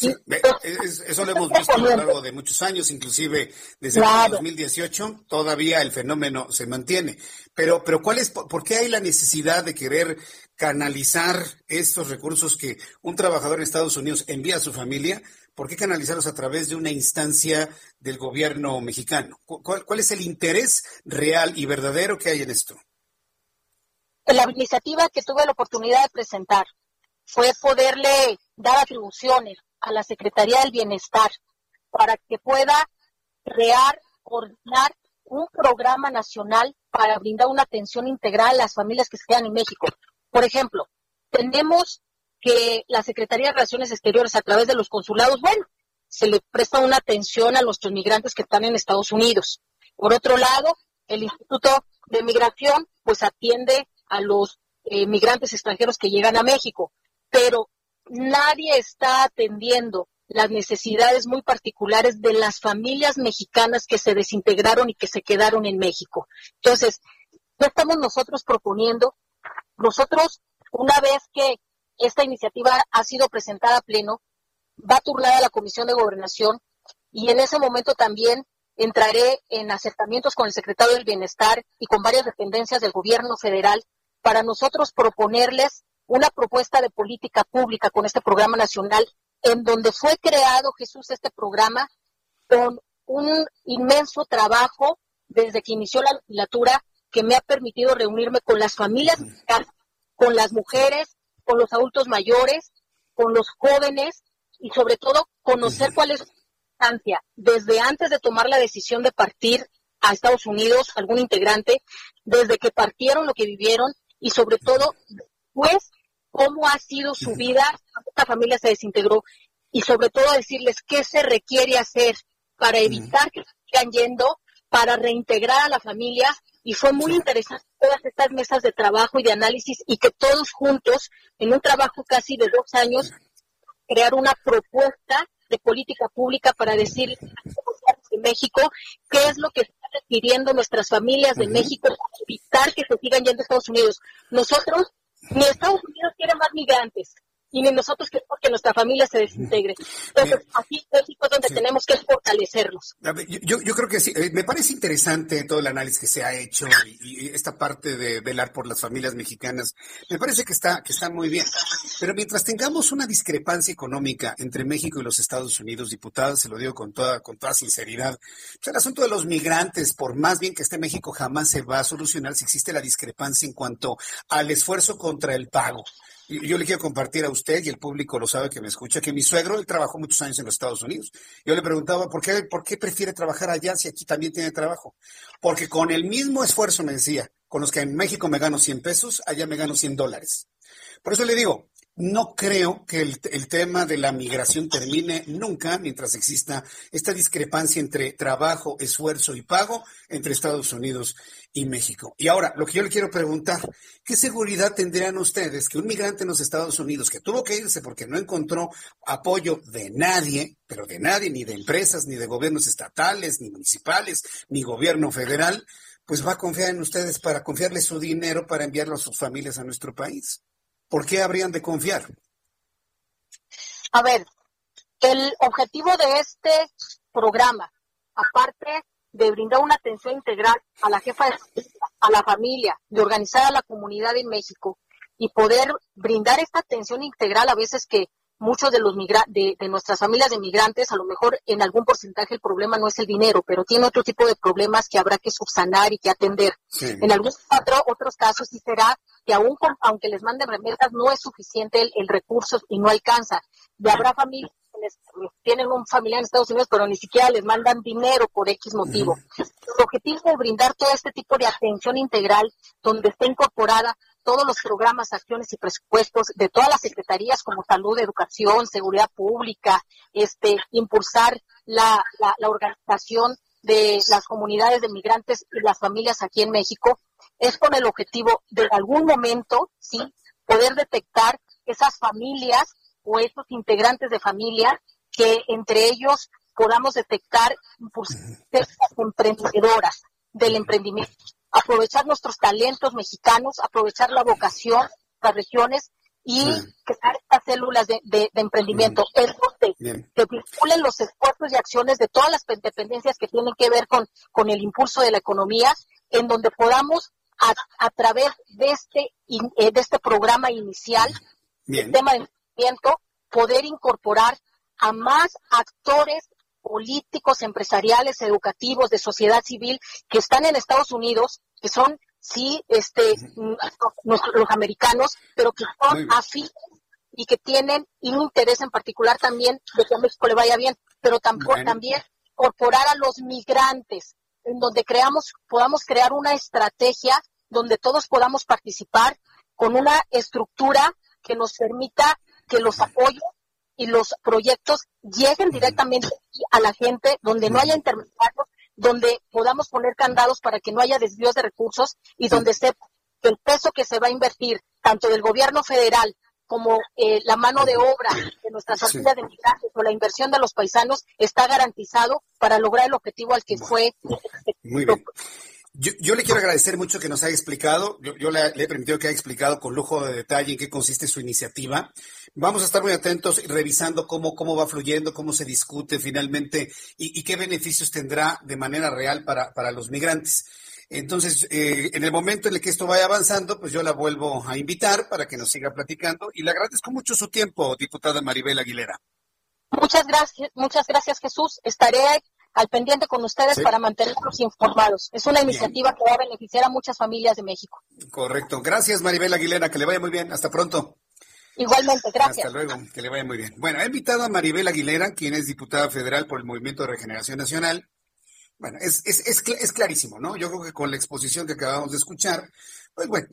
eso lo hemos visto a lo largo de muchos años, inclusive desde el 2018, todavía el fenómeno se mantiene. Pero, pero ¿cuál es, por qué hay la necesidad de querer canalizar estos recursos que un trabajador en Estados Unidos envía a su familia ¿Por qué canalizarlos a través de una instancia del gobierno mexicano? ¿Cuál, es el interés real y verdadero que hay en esto? La iniciativa que tuve la oportunidad de presentar fue poderle dar atribuciones a la Secretaría del Bienestar para que pueda crear, coordinar un programa nacional para brindar una atención integral a las familias que se quedan en México. Por ejemplo, tenemos que la Secretaría de Relaciones Exteriores a través de los consulados, bueno, se le presta una atención a nuestros migrantes que están en Estados Unidos. Por otro lado, el Instituto de Migración pues atiende a los eh, migrantes extranjeros que llegan a México, pero nadie está atendiendo las necesidades muy particulares de las familias mexicanas que se desintegraron y que se quedaron en México. Entonces, ¿qué estamos nosotros proponiendo? Nosotros, una vez que esta iniciativa ha sido presentada a pleno, va turnada a la Comisión de Gobernación y en ese momento también entraré en acercamientos con el secretario del Bienestar y con varias dependencias del gobierno federal para nosotros proponerles una propuesta de política pública con este programa nacional en donde fue creado Jesús este programa con un inmenso trabajo desde que inició la legislatura que me ha permitido reunirme con las familias, con las mujeres, con los adultos mayores, con los jóvenes y sobre todo conocer cuál es su instancia desde antes de tomar la decisión de partir a Estados Unidos, algún integrante, desde que partieron lo que vivieron y sobre todo después cómo ha sido su vida, esta familia se desintegró y sobre todo decirles qué se requiere hacer para evitar que sigan yendo, para reintegrar a la familia y fue muy interesante todas estas mesas de trabajo y de análisis y que todos juntos, en un trabajo casi de dos años, crear una propuesta de política pública para decir de México qué es lo que están requiriendo nuestras familias de México para evitar que se sigan yendo a Estados Unidos. Nosotros ni Estados Unidos quiere más migrantes, y ni nosotros queremos que nuestra familia se desintegre. Entonces, aquí México es donde tenemos que fortalecerlos. Yo, yo creo que sí, eh, me parece interesante todo el análisis que se ha hecho y, esta parte de velar por las familias mexicanas, me parece que está, que está muy bien. Pero mientras tengamos una discrepancia económica entre México y los Estados Unidos, diputados, se lo digo con toda, con toda sinceridad, pues el asunto de los migrantes, por más bien que esté México, jamás se va a solucionar si existe la discrepancia en cuanto al esfuerzo contra el pago. Yo le quiero compartir a usted, y el público lo sabe que me escucha, que mi suegro, trabajó muchos años en los Estados Unidos. Yo le preguntaba, ¿por qué, ¿por qué prefiere trabajar allá si aquí también tiene trabajo? Porque con el mismo esfuerzo, me decía, con los que en México me gano 100 pesos, allá me gano 100 dólares. Por eso le digo, no creo que el, tema de la migración termine nunca mientras exista esta discrepancia entre trabajo, esfuerzo y pago entre Estados Unidos y México. Y ahora, lo que yo le quiero preguntar, ¿qué seguridad tendrían ustedes que un migrante en los Estados Unidos que tuvo que irse porque no encontró apoyo de nadie, pero de nadie, ni de empresas, ni de gobiernos estatales, ni municipales, ni gobierno federal, pues va a confiar en ustedes para confiarle su dinero para enviarlo a sus familias a nuestro país? ¿Por qué habrían de confiar? A ver, el objetivo de este programa, aparte de brindar una atención integral a la jefa de a la familia, de organizar a la comunidad en México y poder brindar esta atención integral a veces que muchos de los de, nuestras familias de migrantes, a lo mejor en algún porcentaje el problema no es el dinero, pero tiene otro tipo de problemas que habrá que subsanar y que atender. En algunos otros casos sí será que aún aunque les manden remesas no es suficiente el, recurso y no alcanza. Y habrá familias tienen un familiar en Estados Unidos, pero ni siquiera les mandan dinero por X motivo. El objetivo es brindar todo este tipo de atención integral donde esté incorporada todos los programas, acciones y presupuestos de todas las secretarías como salud, educación, seguridad pública, este, impulsar la, la, organización de las comunidades de migrantes y las familias aquí en México, es con el objetivo de en algún momento, sí, poder detectar esas familias o esos integrantes de familia que entre ellos podamos detectar emprendedoras del emprendimiento. Aprovechar nuestros talentos mexicanos, aprovechar la vocación, las regiones y crear estas células de, emprendimiento. Es donde que vinculen los esfuerzos y acciones de todas las dependencias que tienen que ver con, con el impulso de la economía, en donde podamos a, a través de este, eh, de este programa inicial, el tema de emprendimiento, poder incorporar a más actores políticos, empresariales, educativos, de sociedad civil que están en Estados Unidos, que son sí, este, los, americanos, pero que son afines y que tienen un interés en particular también de que a México le vaya bien, pero tampoco, también incorporar a los migrantes, en donde creamos, podamos crear una estrategia donde todos podamos participar con una estructura que nos permita que los apoyos y los proyectos lleguen directamente a la gente, donde no haya intermediarios, donde podamos poner candados para que no haya desvíos de recursos y donde sepa que el peso que se va a invertir, tanto del gobierno federal como eh, la mano de obra de nuestras familias de migrantes o la inversión de los paisanos está garantizado para lograr el objetivo al que fue. Muy bien. Yo, le quiero agradecer mucho que nos haya explicado, yo, le, he permitido que haya explicado con lujo de detalle en qué consiste su iniciativa. Vamos a estar muy atentos y revisando cómo, cómo va fluyendo, cómo se discute finalmente y, qué beneficios tendrá de manera real para, para los migrantes. Entonces, eh, en el momento en el que esto vaya avanzando, pues yo la vuelvo a invitar para que nos siga platicando y le agradezco mucho su tiempo, diputada Maribel Aguilera. Muchas gracias, muchas gracias Jesús. Estaré al pendiente con ustedes para mantenerlos informados. Es una iniciativa que va a beneficiar a muchas familias de México. Correcto. Gracias, Maribel Aguilera. Que le vaya muy bien. Hasta pronto. Igualmente, gracias. Hasta luego, que le vaya muy bien. Bueno, he invitado a Maribel Aguilera, quien es diputada federal por el Movimiento de Regeneración Nacional. Bueno, es, es, es, clarísimo, ¿no? Yo creo que con la exposición que acabamos de escuchar, pues bueno,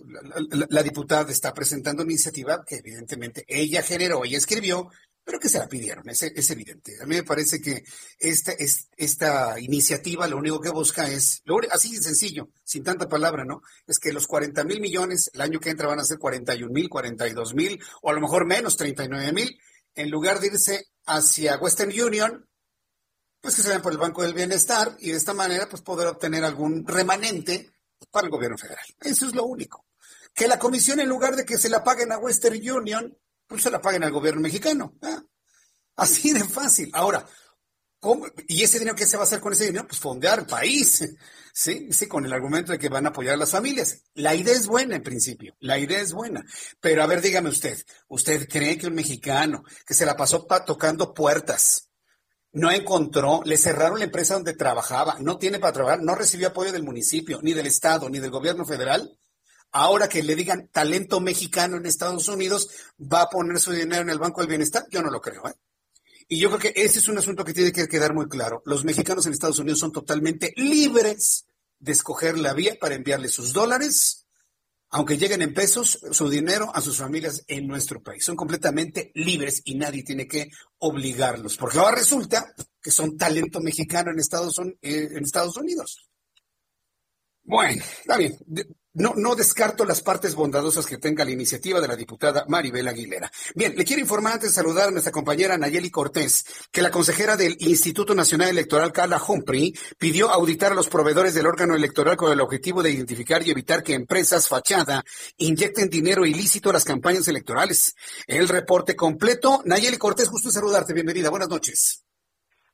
la diputada está presentando una iniciativa que evidentemente ella generó, ella escribió, pero que se la pidieron, es, es evidente. A mí me parece que esta, es, esta iniciativa lo único que busca es, así de sencillo, sin tanta palabra, ¿no? Es que los 40 mil millones el año que entra van a ser 41 mil, 42 mil, o a lo mejor menos, 39 mil, en lugar de irse hacia Western Union, pues que se vayan por el Banco del Bienestar y de esta manera pues poder obtener algún remanente para el gobierno federal. Eso es lo único. Que la comisión en lugar de que se la paguen a Western Union, pues se la paguen al gobierno mexicano. Así de fácil. Ahora. ¿y ese dinero qué se va a hacer con ese dinero? Pues fondear el país, [LAUGHS] ¿sí? Sí, con el argumento de que van a apoyar a las familias. La idea es buena en principio, la idea es buena. Pero a ver, dígame usted, ¿usted cree que un mexicano que se la pasó tocando puertas, no encontró, le cerraron la empresa donde trabajaba, no tiene para trabajar, no recibió apoyo del municipio, ni del Estado, ni del gobierno federal? ahora que le digan talento mexicano en Estados Unidos, va a poner su dinero en el Banco del Bienestar? Yo no lo creo. ¿eh? Y yo creo que ese es un asunto que tiene que quedar muy claro. Los mexicanos en Estados Unidos son totalmente libres de escoger la vía para enviarle sus dólares, aunque lleguen en pesos, su dinero a sus familias en nuestro país. Son completamente libres y nadie tiene que obligarlos, porque ahora resulta que son talento mexicano en Estados, eh, Unidos. Bueno, está bien. No, no descarto las partes bondadosas que tenga la iniciativa de la diputada Maribel Aguilera. Bien, le quiero informar antes de saludar a nuestra compañera Nayeli Cortés que la consejera del Instituto Nacional Electoral, Carla Humphrey, pidió auditar a los proveedores del órgano electoral con el objetivo de identificar y evitar que empresas fachada inyecten dinero ilícito a las campañas electorales. El reporte completo. Nayeli Cortés, gusto saludarte. Bienvenida. Buenas noches.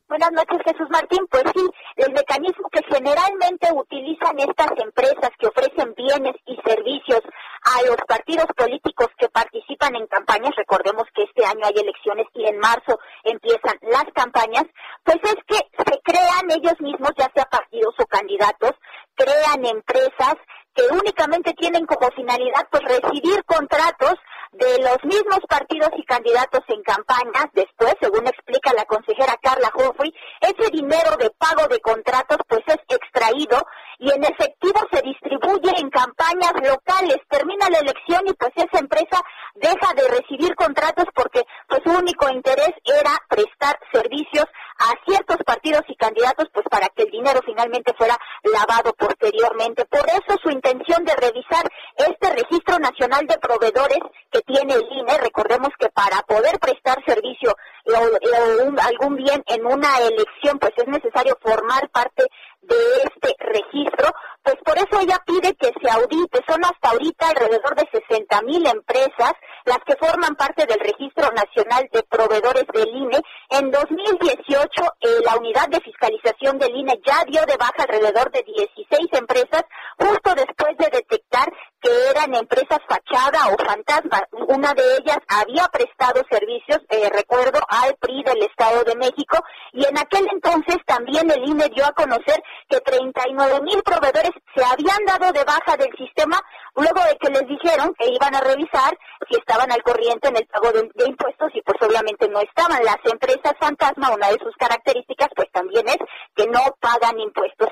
Buenas noches, Jesús Martín. Pues sí, el mecanismo que generalmente utilizan estas empresas que ofrecen bienes y servicios a los partidos políticos que participan en campañas, recordemos que este año hay elecciones y en marzo empiezan las campañas, pues es que se crean ellos mismos, ya sea partidos o candidatos, crean empresas que únicamente tienen como finalidad pues recibir contratos de los mismos partidos y candidatos en campañas, después, según explica la consejera Carla Joffrey, ese dinero de pago de contratos pues es extraído y en efectivo se distribuye en campañas locales. Termina la elección y pues esa empresa deja de recibir contratos porque pues su único interés era prestar servicios a ciertos partidos y candidatos pues para que el dinero finalmente fuera lavado posteriormente. Por eso su intención de revisar este registro nacional de proveedores que tiene el INE, recordemos que para poder prestar servicio o, algún bien en una elección pues es necesario formar parte de este registro, pues por eso ella pide que se audite. Son hasta ahorita alrededor de 60 mil empresas las que forman parte del Registro Nacional de Proveedores del INE. En 2018, eh, la unidad de fiscalización del INE ya dio de baja alrededor de 16 empresas, justo después de detectar que eran empresas fachada o fantasma. Una de ellas había prestado servicios, eh, recuerdo, al PRI del Estado de México y en aquel entonces también el INE dio a conocer que 39 mil proveedores se habían dado de baja del sistema luego de que les dijeron que iban a revisar si estaban al corriente en el pago de, impuestos y pues obviamente no estaban. Las empresas fantasma, una de sus características pues también es que no pagan impuestos.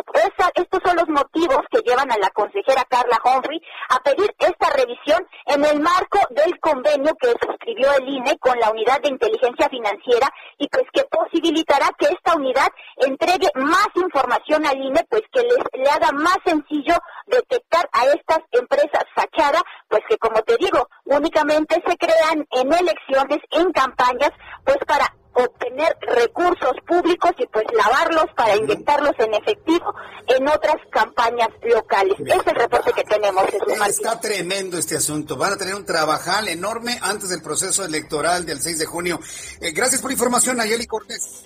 Estos son los motivos que llevan a la consejera Carla Humphrey a pedir esta revisión en el marco del convenio que suscribió el INE con la Unidad de Inteligencia Financiera y pues que posibilitará que esta unidad entregue más información al INE, pues que les, le haga más sencillo detectar a estas empresas fachada, pues que como te digo, únicamente se crean en elecciones, en campañas, pues para obtener recursos públicos y pues lavarlos para inyectarlos en efectivo en otras campañas locales. Es el reporte que tenemos, Jesús Martín. Está tremendo este asunto. Van a tener un trabajal enorme antes del proceso electoral del 6 de junio. Eh, gracias por la información, Nayeli Cortés.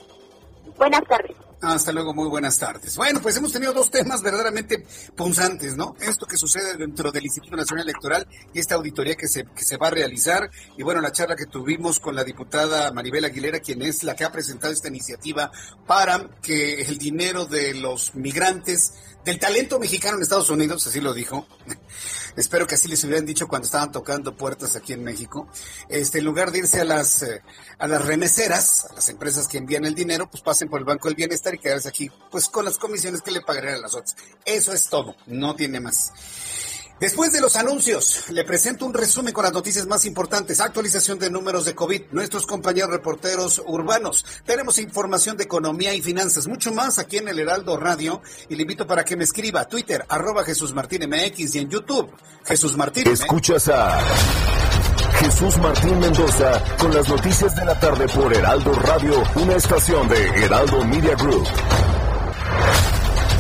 Buenas tardes. Hasta luego, muy buenas tardes. Bueno, pues hemos tenido dos temas verdaderamente punzantes, ¿no? Esto que sucede dentro del Instituto Nacional Electoral y esta auditoría que se, que se va a realizar. Y bueno, la charla que tuvimos con la diputada Maribel Aguilera, quien es la que ha presentado esta iniciativa para que el dinero de los migrantes, del talento mexicano en Estados Unidos, así lo dijo, espero que así les hubieran dicho cuando estaban tocando puertas aquí en México, este, en lugar de irse a las, eh, a las remeseras, a las empresas que envían el dinero, pues pasen por el Banco del Bienestar y quedarse aquí, pues con las comisiones que le pagarían a las otras. Eso es todo, no tiene más. Después de los anuncios, le presento un resumen con las noticias más importantes. Actualización de números de COVID, nuestros compañeros reporteros urbanos. Tenemos información de economía y finanzas, mucho más aquí en el Heraldo Radio. Y le invito para que me escriba a Twitter, arroba Jesús Martín MX y en YouTube, Jesús Martín. Escuchas a Jesús Martín Mendoza con las noticias de la tarde por Heraldo Radio, una estación de Heraldo Media Group.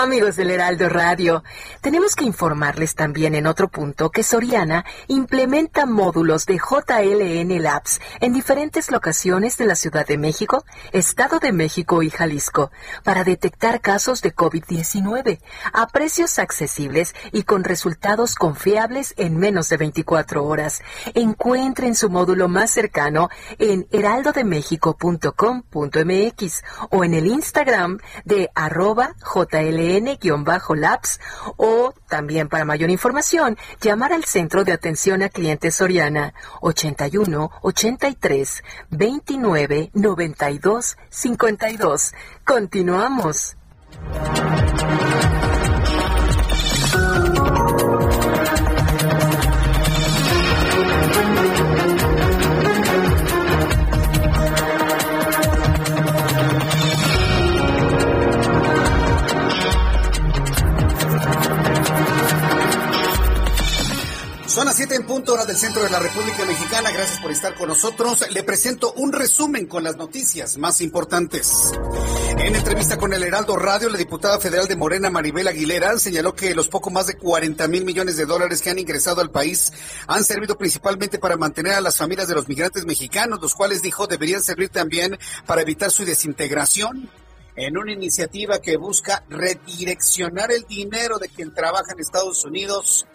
Amigos del Heraldo Radio, tenemos que informarles también en otro punto que Soriana implementa módulos de JLN Labs en diferentes locaciones de la Ciudad de México, Estado de México y Jalisco para detectar casos de COVID-19 a precios accesibles y con resultados confiables en menos de 24 horas. Encuentren su módulo más cercano en heraldodemexico.com.mx o en el Instagram de arroba JLN labs o también para mayor información llamar al Centro de Atención a Clientes Soriana 81 83 29 92 52. Continuamos. Son las 7 en punto hora del centro de la República Mexicana. Gracias por estar con nosotros. Le presento un resumen con las noticias más importantes. En entrevista con el Heraldo Radio, la diputada federal de Morena, Maribel Aguilera, señaló que los poco más de 40 mil millones de dólares que han ingresado al país han servido principalmente para mantener a las familias de los migrantes mexicanos, los cuales dijo deberían servir también para evitar su desintegración en una iniciativa que busca redireccionar el dinero de quien trabaja en Estados Unidos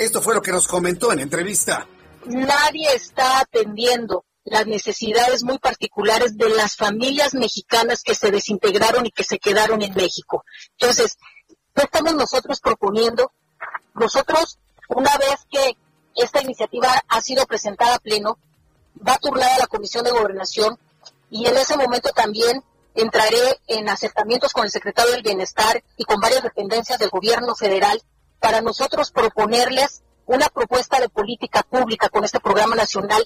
esto fue lo que nos comentó en entrevista. Nadie está atendiendo las necesidades muy particulares de las familias mexicanas que se desintegraron y que se quedaron en México. Entonces, ¿qué estamos nosotros proponiendo? Nosotros, una vez que esta iniciativa ha sido presentada a pleno, va a turnar a la Comisión de Gobernación y en ese momento también entraré en acercamientos con el secretario del Bienestar y con varias dependencias del gobierno federal para nosotros proponerles una propuesta de política pública con este programa nacional.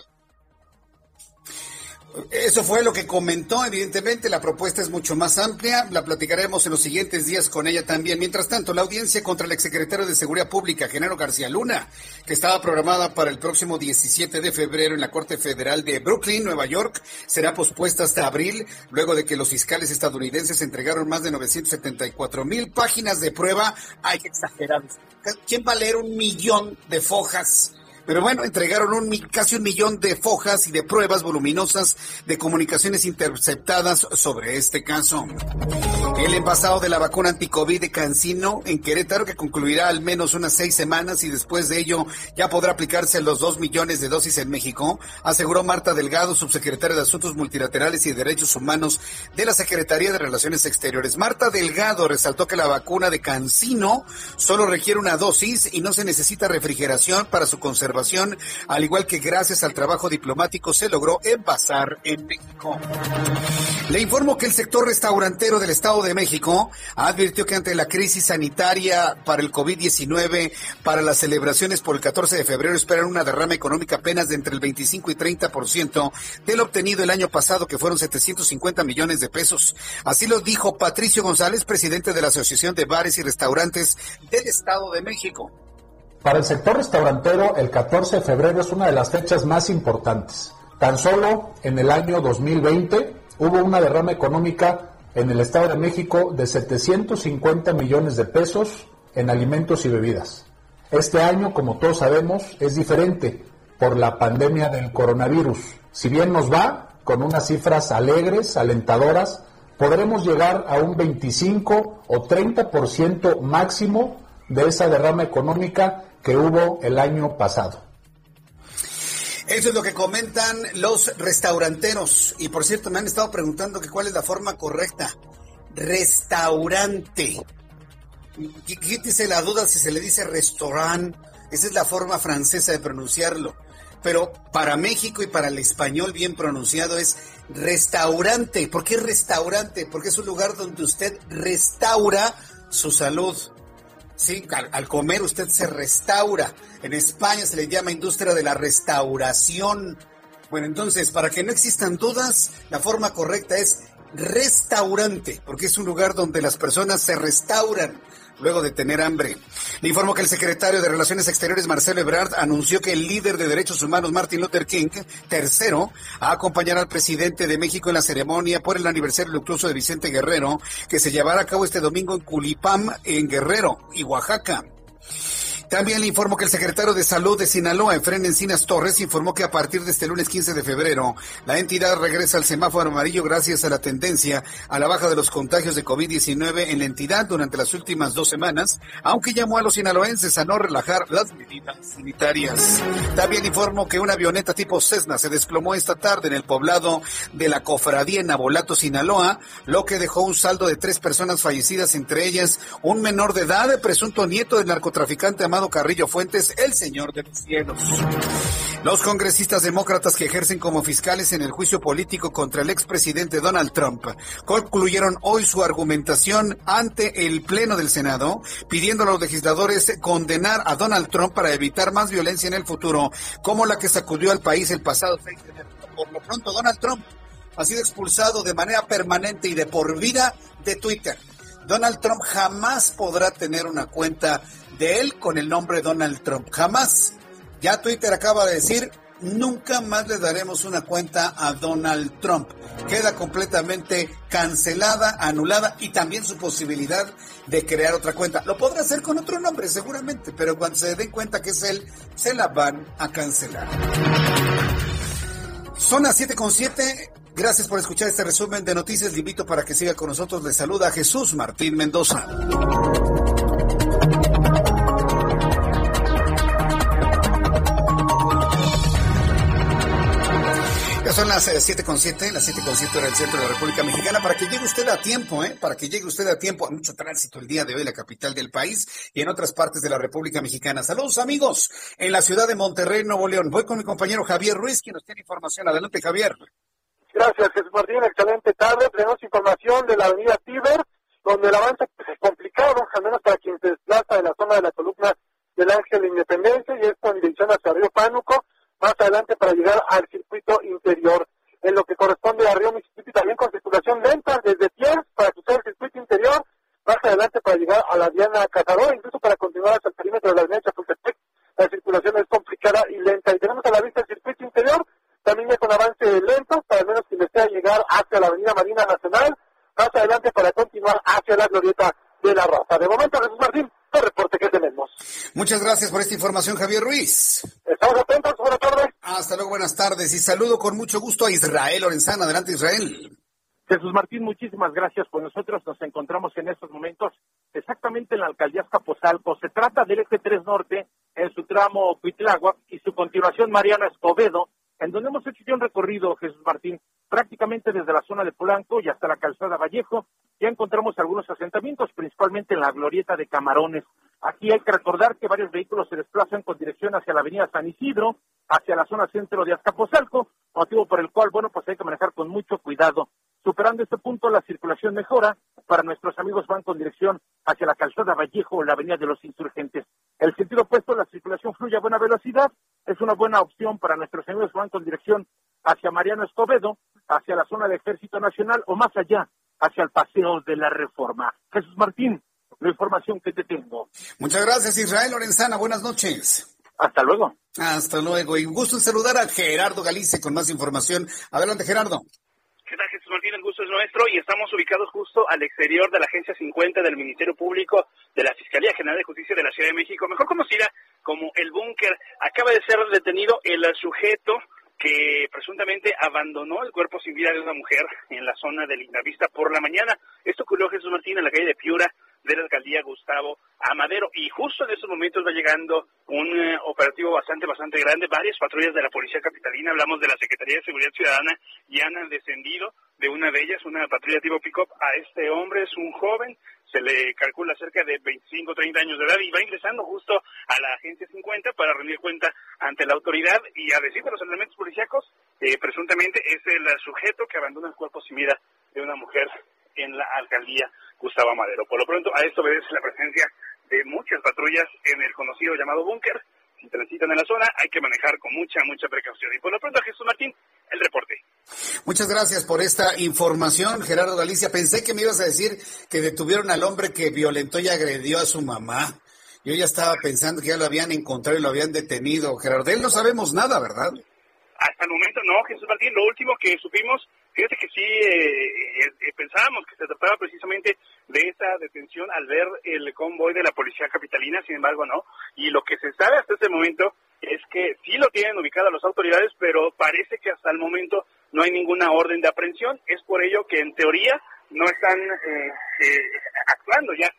Eso fue lo que comentó, evidentemente, la propuesta es mucho más amplia, la platicaremos en los siguientes días con ella también. Mientras tanto, la audiencia contra el exsecretario de Seguridad Pública, Genaro García Luna, que estaba programada para el próximo 17 de febrero en la Corte Federal de Brooklyn, Nueva York, será pospuesta hasta abril, luego de que los fiscales estadounidenses entregaron más de 974 mil páginas de prueba. Hay que exagerar. ¿Quién va a leer un millón de fojas? Pero bueno, entregaron un, casi un millón de fojas y de pruebas voluminosas de comunicaciones interceptadas sobre este caso. El envasado de la vacuna anticovid de Cancino en Querétaro, que concluirá al menos unas seis semanas y después de ello ya podrá aplicarse los dos millones de dosis en México, aseguró Marta Delgado, subsecretaria de Asuntos Multilaterales y Derechos Humanos de la Secretaría de Relaciones Exteriores. Marta Delgado resaltó que la vacuna de Cancino solo requiere una dosis y no se necesita refrigeración para su conservación al igual que gracias al trabajo diplomático se logró envasar en México. Le informo que el sector restaurantero del Estado de México advirtió que ante la crisis sanitaria para el COVID-19, para las celebraciones por el 14 de febrero esperan una derrama económica apenas de entre el 25 y 30% del obtenido el año pasado, que fueron 750 millones de pesos. Así lo dijo Patricio González, presidente de la Asociación de Bares y Restaurantes del Estado de México. Para el sector restaurantero, el 14 de febrero es una de las fechas más importantes. Tan solo en el año 2020 hubo una derrama económica en el Estado de México de 750 millones de pesos en alimentos y bebidas. Este año, como todos sabemos, es diferente por la pandemia del coronavirus. Si bien nos va con unas cifras alegres, alentadoras, podremos llegar a un 25 o 30% máximo de esa derrama económica que hubo el año pasado. Eso es lo que comentan los restauranteros. Y por cierto, me han estado preguntando que cuál es la forma correcta. Restaurante. Quítese la duda si se le dice restaurant. Esa es la forma francesa de pronunciarlo. Pero para México y para el español bien pronunciado es restaurante. ¿Por qué restaurante? Porque es un lugar donde usted restaura su salud. Sí, al, comer usted se restaura. En España se le llama industria de la restauración. Bueno, entonces, para que no existan dudas, la forma correcta es restaurante, porque es un lugar donde las personas se restauran luego de tener hambre. Le informo que el secretario de Relaciones Exteriores, Marcelo Ebrard, anunció que el líder de derechos humanos, Martin Luther King, tercero, a acompañar al presidente de México en la ceremonia por el aniversario luctuoso de Vicente Guerrero, que se llevará a cabo este domingo en Culipam, en Guerrero y Oaxaca. También le informo que el secretario de Salud de Sinaloa, Efren Encinas Torres, informó que a partir de este lunes 15 de febrero, la entidad regresa al semáforo amarillo gracias a la tendencia a la baja de los contagios de COVID-19 en la entidad durante las últimas dos semanas, aunque llamó a los sinaloenses a no relajar las medidas sanitarias. También informó que una avioneta tipo Cessna se desplomó esta tarde en el poblado de la Cofradía en Abolato, Sinaloa, lo que dejó un saldo de tres personas fallecidas, entre ellas un menor de edad, presunto nieto del narcotraficante Carrillo Fuentes, el señor de los cielos. Los congresistas demócratas que ejercen como fiscales en el juicio político contra el expresidente Donald Trump concluyeron hoy su argumentación ante el Pleno del Senado, pidiendo a los legisladores condenar a Donald Trump para evitar más violencia en el futuro, como la que sacudió al país el pasado 6 de enero. Por lo pronto, Donald Trump ha sido expulsado de manera permanente y de por vida de Twitter. Donald Trump jamás podrá tener una cuenta de él con el nombre Donald Trump. Jamás. Ya Twitter acaba de decir, nunca más le daremos una cuenta a Donald Trump. Queda completamente cancelada, anulada y también su posibilidad de crear otra cuenta. Lo podrá hacer con otro nombre seguramente, pero cuando se den cuenta que es él, se la van a cancelar. Son las 7 con 7. Gracias por escuchar este resumen de noticias. Le invito para que siga con nosotros. Le saluda Jesús Martín Mendoza. son las 7 eh, con 7, las 7 con 7 hora del centro de la República Mexicana, para que llegue usted a tiempo, ¿eh? Para que llegue usted a tiempo. Hay mucho tránsito el día de hoy en la capital del país y en otras partes de la República Mexicana. Saludos, amigos, en la ciudad de Monterrey, Nuevo León. Voy con mi compañero Javier Ruiz, quien nos tiene información. Adelante, Javier. Gracias, Jesús Martín. Excelente tarde. Tenemos información de la avenida Tiber, donde el avance es complicado, al menos para quien se desplaza de la zona de la columna del Ángel de Independencia, y esto en dirección hacia Río Pánuco más adelante para llegar al circuito interior. En lo que corresponde a Río Mississippi, también con circulación lenta desde Pierre para cruzar el circuito interior, más adelante para llegar a la Diana Cazador, incluso para continuar hasta el perímetro de la avenida Chapultepec, la circulación es complicada y lenta. Y tenemos a la vista el circuito interior, también ya con avance lento, para al menos quien desea llegar hacia la avenida Marina Nacional, más adelante para continuar hacia la glorieta de la Raza. De momento, Jesús Martín, el reporte que tenemos. Muchas gracias por esta información, Javier Ruiz. Estamos atentos, buenas tardes. Hasta luego, buenas tardes. Y saludo con mucho gusto a Israel Lorenzana. Adelante, Israel. Jesús Martín, muchísimas gracias. Pues nosotros nos encontramos en estos momentos exactamente en la alcaldía Escaposalco. Se trata del eje 3 Norte en su tramo Cuitláhuac y su continuación Mariana Escobedo, en donde hemos hecho ya un recorrido, Jesús Martín, prácticamente desde la zona de Polanco y hasta la calzada Vallejo. Ya encontramos algunos asentamientos, principalmente en la glorieta de Camarones. Aquí hay que recordar que varios vehículos se desplazan con dirección hacia la avenida San Isidro, hacia la zona centro de Azcapotzalco, motivo por el cual, bueno, pues hay que manejar con mucho cuidado. Superando este punto, la circulación mejora. Para nuestros amigos van con dirección hacia la calzada Vallejo o la avenida de los Insurgentes. El sentido opuesto, la circulación fluye a buena velocidad. Es una buena opción para nuestros amigos van con dirección hacia Mariano Escobedo, hacia la zona del Ejército Nacional o más allá, hacia el Paseo de la Reforma. Jesús Martín, la información que te tengo. Muchas gracias, Israel Lorenzana. Buenas noches. Hasta luego. Hasta luego. Y un gusto en saludar a Gerardo Galicia con más información. Adelante, Gerardo. ¿Qué tal, Jesús Martín? El gusto es nuestro y estamos ubicados justo al exterior de la Agencia 50 del Ministerio Público de la Fiscalía General de Justicia de la Ciudad de México, mejor conocida como el búnker. Acaba de ser detenido el sujeto que presuntamente abandonó el cuerpo sin vida de una mujer en la zona de Lindavista por la mañana. Esto ocurrió Jesús Martín en la calle de Piura de la alcaldía Gustavo Amadero. Y justo en estos momentos va llegando un eh, operativo bastante bastante grande. Varias patrullas de la policía capitalina hablamos de la Secretaría de Seguridad Ciudadana y han descendido de una de ellas una patrulla tipo pick-up a este hombre. Es un joven se le calcula cerca de 25 30 años de edad y va ingresando justo a la agencia 50 para rendir cuenta ante la autoridad y a decir de los elementos policíacos eh, presuntamente es el sujeto que abandona el cuerpo sin vida de una mujer en la alcaldía Gustavo Madero. Por lo pronto, a esto obedece la presencia de muchas patrullas en el conocido llamado búnker. Si transitan en la zona, hay que manejar con mucha, mucha precaución. Y por lo pronto, Jesús Martín, el reporte. Muchas gracias por esta información, Gerardo Galicia. Pensé que me ibas a decir que detuvieron al hombre que violentó y agredió a su mamá. Yo ya estaba pensando que ya lo habían encontrado y lo habían detenido. Gerardo, de él no sabemos nada, ¿verdad? Hasta el momento no, Jesús Martín. Lo último que supimos Fíjate que sí, eh, eh, pensábamos que se trataba precisamente de esa detención al ver el convoy de la policía capitalina, sin embargo no. Y lo que se sabe hasta este momento es que sí lo tienen ubicado las autoridades, pero parece que hasta el momento no hay ninguna orden de aprehensión. Es por ello que en teoría no están eh, actuando ya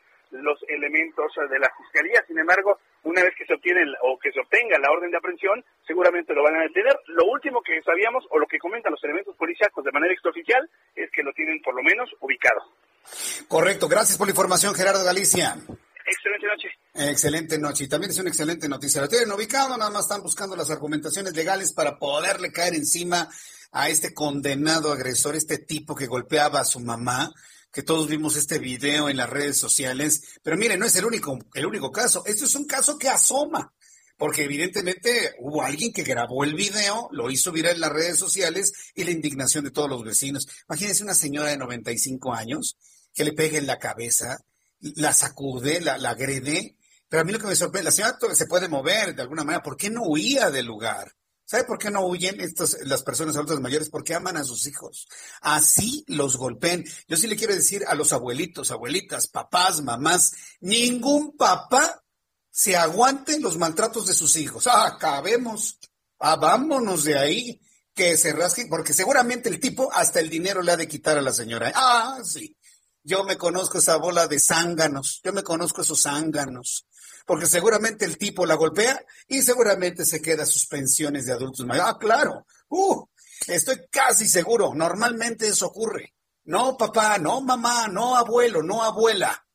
los elementos de la fiscalía. Sin embargo, una vez que se obtiene o que se obtenga la orden de aprehensión, seguramente lo van a detener. Lo último que sabíamos o lo que comentan los elementos policíacos de manera extraoficial es que lo tienen por lo menos ubicado. Correcto, gracias por la información, Gerardo Galicia. Excelente noche. Excelente noche. Y también es una excelente noticia. Lo tienen ubicado, nada más están buscando las argumentaciones legales para poderle caer encima a este condenado agresor, este tipo que golpeaba a su mamá que todos vimos este video en las redes sociales, pero mire, no es el único, el único caso, esto es un caso que asoma, porque evidentemente hubo alguien que grabó el video, lo hizo viral en las redes sociales y la indignación de todos los vecinos. Imagínense una señora de 95 años que le pegue en la cabeza, la sacude, la, la agrede, pero a mí lo que me sorprende, la señora se puede mover de alguna manera, ¿por qué no huía del lugar? ¿Sabe por qué no huyen estos, las personas adultas mayores? Porque aman a sus hijos. Así los golpeen. Yo sí le quiero decir a los abuelitos, abuelitas, papás, mamás, ningún papá se aguante los maltratos de sus hijos. Ah, acabemos. Ah, vámonos de ahí. Que se rasquen, porque seguramente el tipo hasta el dinero le ha de quitar a la señora. Ah, sí. Yo me conozco esa bola de zánganos. Yo me conozco esos zánganos porque seguramente el tipo la golpea y seguramente se queda sus pensiones de adultos mayores. Ah, claro, uh, estoy casi seguro, normalmente eso ocurre. No, papá, no, mamá, no, abuelo, no, abuela.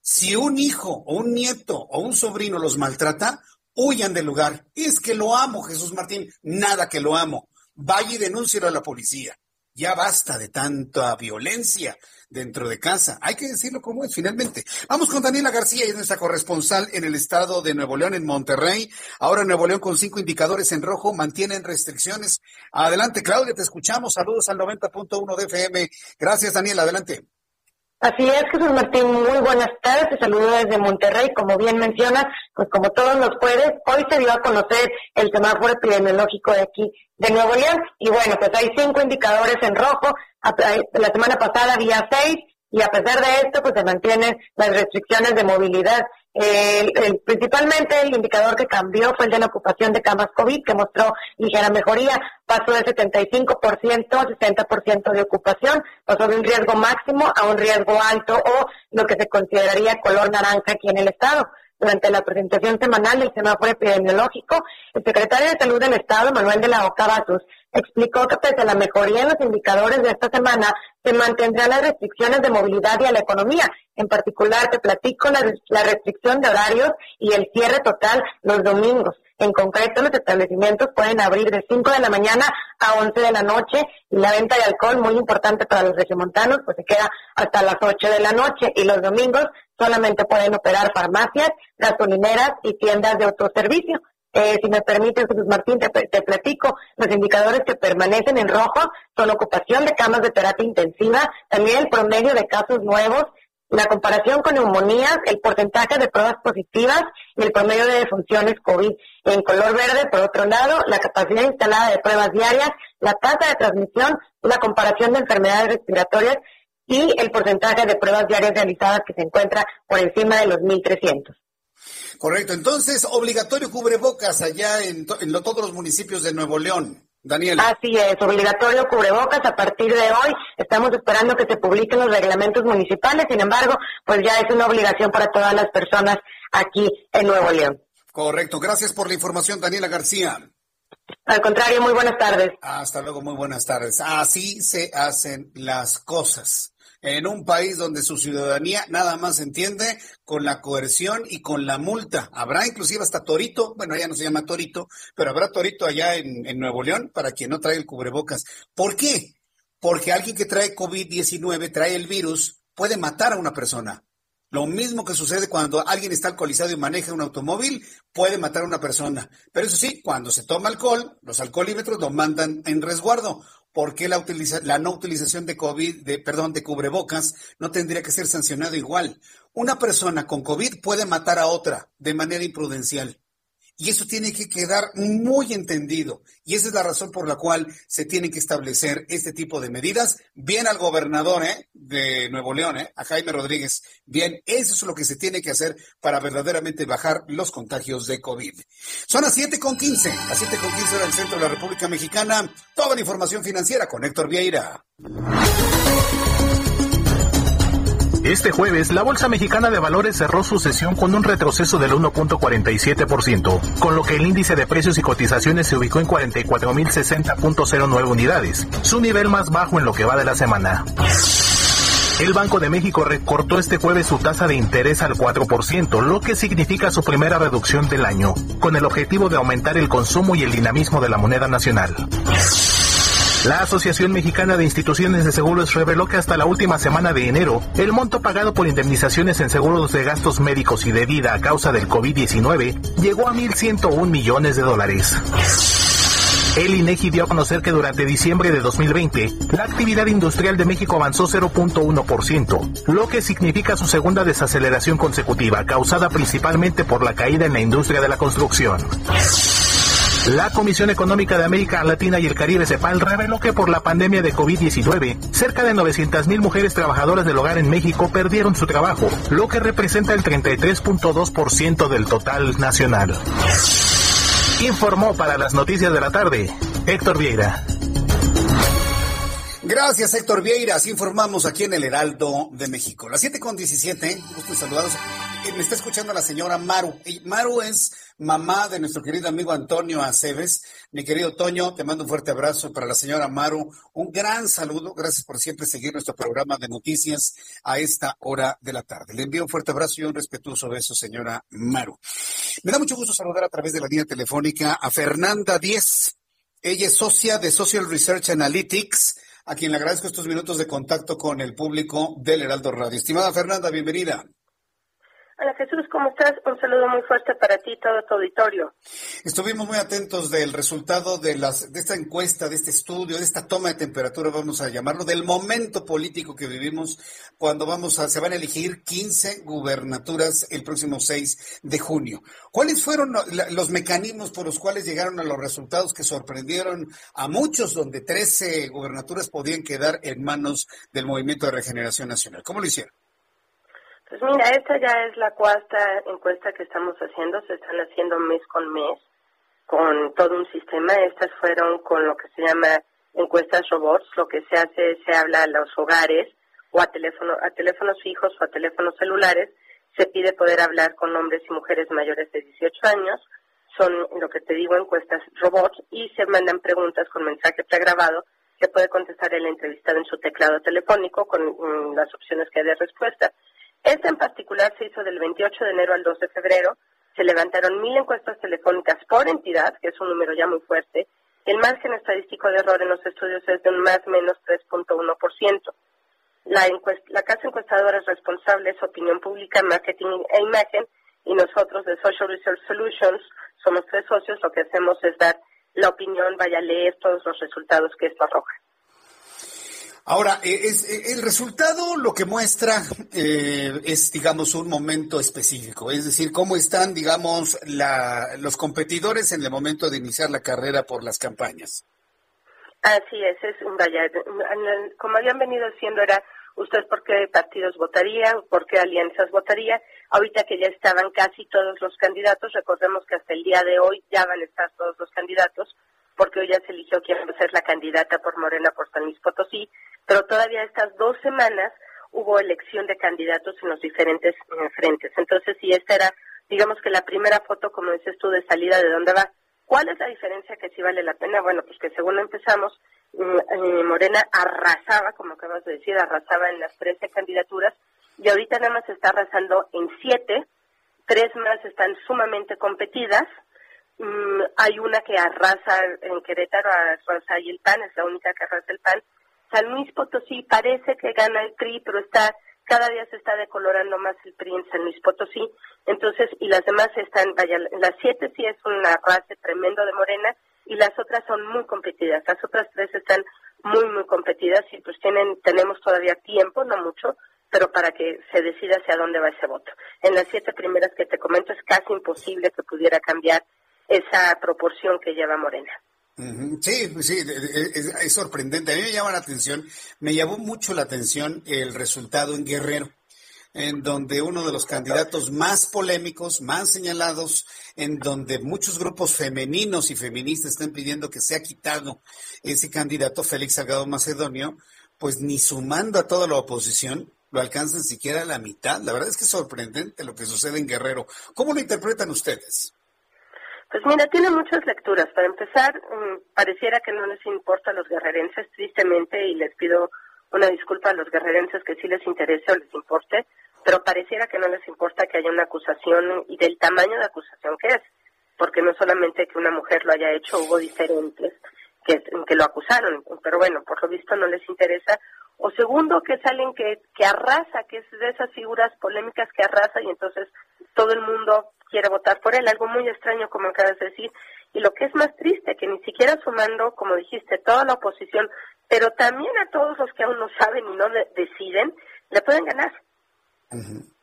Si un hijo o un nieto o un sobrino los maltrata, huyan del lugar. es que lo amo, Jesús Martín, nada que lo amo. Vaya y denúncielo a la policía. Ya basta de tanta violencia dentro de casa. Hay que decirlo como es, finalmente. Vamos con Daniela García, es nuestra corresponsal en el estado de Nuevo León, en Monterrey. Ahora Nuevo León con cinco indicadores en rojo mantienen restricciones. Adelante, Claudia, te escuchamos. Saludos al 90.1 de FM. Gracias, Daniela, adelante. Así es, Jesús Martín, muy buenas tardes, te saludo desde Monterrey, como bien mencionas, pues como todos los jueves, hoy se dio a conocer el semáforo epidemiológico de aquí de Nuevo León, y bueno, pues hay cinco indicadores en rojo, la semana pasada había seis, y a pesar de esto, pues se mantienen las restricciones de movilidad. El, principalmente el indicador que cambió fue el de la ocupación de camas COVID, que mostró ligera mejoría, pasó del 75% a 60% de ocupación, pasó de un riesgo máximo a un riesgo alto o lo que se consideraría color naranja aquí en el estado. Durante la presentación semanal del semáforo epidemiológico, el secretario de Salud del Estado, Manuel de la Oca Basus, explicó que pese a la mejoría en los indicadores de esta semana, se mantendrán las restricciones de movilidad y a la economía. En particular, te platico la, la restricción de horarios y el cierre total los domingos. En concreto, los establecimientos pueden abrir de 5 de la mañana a 11 de la noche y la venta de alcohol, muy importante para los regiomontanos, pues se queda hasta las 8 de la noche y los domingos solamente pueden operar farmacias, gasolineras y tiendas de autoservicio. Eh, si me permite, Jesús Martín, te, te, platico, los indicadores que permanecen en rojo son ocupación de camas de terapia intensiva, también el promedio de casos nuevos, la comparación con neumonías, el porcentaje de pruebas positivas y el promedio de defunciones COVID. En color verde, por otro lado, la capacidad instalada de pruebas diarias, la tasa de transmisión, la comparación de enfermedades respiratorias y el porcentaje de pruebas diarias realizadas que se encuentra por encima de los 1.300. Correcto, entonces obligatorio cubrebocas allá en, en todos los municipios de Nuevo León. Daniel. Así es, obligatorio cubrebocas a partir de hoy. Estamos esperando que se publiquen los reglamentos municipales, sin embargo, pues ya es una obligación para todas las personas aquí en Nuevo León. Correcto, gracias por la información, Daniela García. Al contrario, muy buenas tardes. Hasta luego, muy buenas tardes. Así se hacen las cosas en un país donde su ciudadanía nada más entiende con la coerción y con la multa. Habrá inclusive hasta torito, bueno, ya no se llama torito, pero habrá torito allá en, en Nuevo León para quien no trae el cubrebocas. ¿Por qué? Porque alguien que trae COVID-19, trae el virus, puede matar a una persona. Lo mismo que sucede cuando alguien está alcoholizado y maneja un automóvil, puede matar a una persona. Pero eso sí, cuando se toma alcohol, los alcoholímetros lo mandan en resguardo. ¿Por qué la, la no utilización de COVID, de, perdón, de cubrebocas no tendría que ser sancionado igual? Una persona con COVID puede matar a otra de manera imprudencial. Y eso tiene que quedar muy entendido. Y esa es la razón por la cual se tienen que establecer este tipo de medidas. Bien al gobernador ¿eh? de Nuevo León, ¿eh? a Jaime Rodríguez. Bien, eso es lo que se tiene que hacer para verdaderamente bajar los contagios de COVID. Son las 7 con 15, las 7 con 15 del centro de la República Mexicana. Toda la información financiera con Héctor Vieira. Este jueves, la Bolsa Mexicana de Valores cerró su sesión con un retroceso del 1.47%, con lo que el índice de precios y cotizaciones se ubicó en 44.060.09 unidades, su nivel más bajo en lo que va de la semana. El Banco de México recortó este jueves su tasa de interés al 4%, lo que significa su primera reducción del año, con el objetivo de aumentar el consumo y el dinamismo de la moneda nacional. La Asociación Mexicana de Instituciones de Seguros reveló que hasta la última semana de enero, el monto pagado por indemnizaciones en seguros de gastos médicos y de vida a causa del COVID-19 llegó a 1.101 millones de dólares. El INEGI dio a conocer que durante diciembre de 2020, la actividad industrial de México avanzó 0.1%, lo que significa su segunda desaceleración consecutiva, causada principalmente por la caída en la industria de la construcción. La Comisión Económica de América Latina y el Caribe, CEPAL, reveló que por la pandemia de COVID-19, cerca de 900.000 mujeres trabajadoras del hogar en México perdieron su trabajo, lo que representa el 33.2% del total nacional. Informó para las noticias de la tarde Héctor Vieira. Gracias, Héctor Vieira. Así informamos aquí en el Heraldo de México. Las 7 con 17, gusto saludados. Eh, me está escuchando la señora Maru. Maru es mamá de nuestro querido amigo Antonio Aceves. Mi querido Toño, te mando un fuerte abrazo para la señora Maru. Un gran saludo. Gracias por siempre seguir nuestro programa de noticias a esta hora de la tarde. Le envío un fuerte abrazo y un respetuoso beso, señora Maru. Me da mucho gusto saludar a través de la línea telefónica a Fernanda Díez. Ella es socia de Social Research Analytics, a quien le agradezco estos minutos de contacto con el público del Heraldo Radio. Estimada Fernanda, bienvenida. Hola Jesús, ¿cómo estás? Un saludo muy fuerte para ti y todo tu auditorio. Estuvimos muy atentos del resultado de, las, de esta encuesta, de este estudio, de esta toma de temperatura, vamos a llamarlo, del momento político que vivimos cuando vamos a, se van a elegir 15 gubernaturas el próximo 6 de junio. ¿Cuáles fueron los mecanismos por los cuales llegaron a los resultados que sorprendieron a muchos, donde 13 gubernaturas podían quedar en manos del Movimiento de Regeneración Nacional? ¿Cómo lo hicieron? Pues mira, esta ya es la cuarta encuesta que estamos haciendo, se están haciendo mes con mes con todo un sistema. Estas fueron con lo que se llama encuestas robots. Lo que se hace es se habla a los hogares o a, teléfono, a teléfonos fijos o a teléfonos celulares. Se pide poder hablar con hombres y mujeres mayores de 18 años. Son, lo que te digo, encuestas robots y se mandan preguntas con mensaje pregrabado que puede contestar el entrevistado en su teclado telefónico con mm, las opciones que hay de respuesta. Esta en particular se hizo del 28 de enero al 2 de febrero. Se levantaron mil encuestas telefónicas por entidad, que es un número ya muy fuerte. El margen estadístico de error en los estudios es de un más menos 3.1%. La, la casa encuestadora es responsable es Opinión Pública, Marketing e Imagen y nosotros de Social Research Solutions somos tres socios. Lo que hacemos es dar la opinión, vaya a leer todos los resultados que esto arroja. Ahora, eh, es, eh, el resultado lo que muestra eh, es, digamos, un momento específico, es decir, cómo están, digamos, los competidores en el momento de iniciar la carrera por las campañas. Así es, es un vaya, como habían venido haciendo era usted por qué partidos votaría, por qué alianzas votaría. Ahorita que ya estaban casi todos los candidatos, recordemos que hasta el día de hoy ya van a estar todos los candidatos, porque hoy ya se eligió quién va a ser la candidata por Morena por San Luis Potosí, pero todavía estas dos semanas hubo elección de candidatos en los diferentes eh, frentes. Entonces, si esta era, digamos que la primera foto, como dices tú, de salida de dónde va, ¿cuál es la diferencia que sí vale la pena? Bueno, pues que según empezamos, mm, eh, Morena arrasaba, como acabas de decir, arrasaba en las 13 candidaturas y ahorita nada más está arrasando en siete, tres más están sumamente competidas, mm, hay una que arrasa en Querétaro, arrasa ahí el PAN, es la única que arrasa el PAN, San Luis Potosí parece que gana el PRI, pero está cada día se está decolorando más el PRI en San Luis Potosí. Entonces, y las demás están, vaya, las siete sí es una raza tremendo de Morena y las otras son muy competidas. Las otras tres están muy, muy competidas y pues tienen, tenemos todavía tiempo, no mucho, pero para que se decida hacia dónde va ese voto. En las siete primeras que te comento es casi imposible que pudiera cambiar esa proporción que lleva Morena. Sí, sí, es, sorprendente. A mí me llama la atención, me llamó mucho la atención el resultado en Guerrero, en donde uno de los candidatos más polémicos, más señalados, en donde muchos grupos femeninos y feministas están pidiendo que sea quitado ese candidato, Félix Salgado Macedonio, pues ni sumando a toda la oposición, lo alcanzan siquiera a la mitad. La verdad es que es sorprendente lo que sucede en Guerrero. ¿Cómo lo interpretan ustedes? Pues mira, tiene muchas lecturas. Para empezar, mm, pareciera que no les importa a los guerrerenses, tristemente, y les pido una disculpa a los guerrerenses que sí les interese o les importe, pero pareciera que no les importa que haya una acusación y del tamaño de acusación que es, porque no solamente que una mujer lo haya hecho, hubo diferentes que, que lo acusaron, pero bueno, por lo visto no les interesa. O segundo, que es alguien que, que arrasa, que es de esas figuras polémicas que arrasa y entonces todo el mundo quiere votar por él, algo muy extraño como acabas de decir. Y lo que es más triste, que ni siquiera sumando, como dijiste, toda la oposición, pero también a todos los que aún no saben y no deciden, le pueden ganar.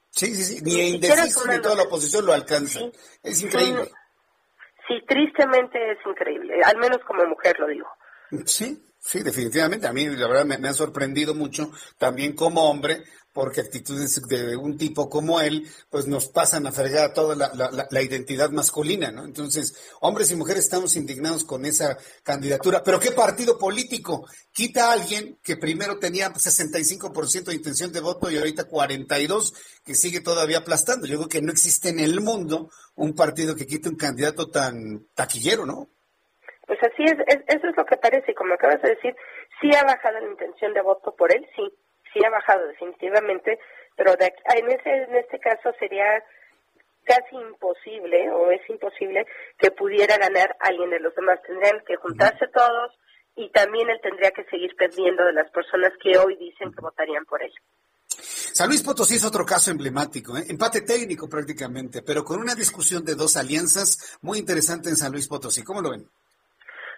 Sí, sí, sí, ni, indeciso ni toda la oposición lo alcanza. Es increíble. Sí, tristemente es increíble, al menos como mujer lo digo. Sí, sí, definitivamente. A mí, la verdad, me, me, ha sorprendido mucho también como hombre porque actitudes de un tipo como él, pues nos pasan a fregar toda la, identidad masculina, ¿no? Entonces, hombres y mujeres estamos indignados con esa candidatura. Pero ¿qué partido político quita a alguien que primero tenía 65% de intención de voto y ahorita 42%, que sigue todavía aplastando? Yo creo que no existe en el mundo un partido que quite un candidato tan taquillero, ¿no? Pues así es, eso es lo que parece, y como acabas de decir, sí ha bajado la intención de voto por él, sí, sí ha bajado definitivamente, pero en, ese, en este caso sería casi imposible o es imposible que pudiera ganar alguien de los demás. Tendrían que juntarse todos y también él tendría que seguir perdiendo de las personas que hoy dicen que votarían por él. San Luis Potosí es otro caso emblemático, ¿eh? empate técnico prácticamente, pero con una discusión de dos alianzas muy interesante en San Luis Potosí. ¿Cómo lo ven?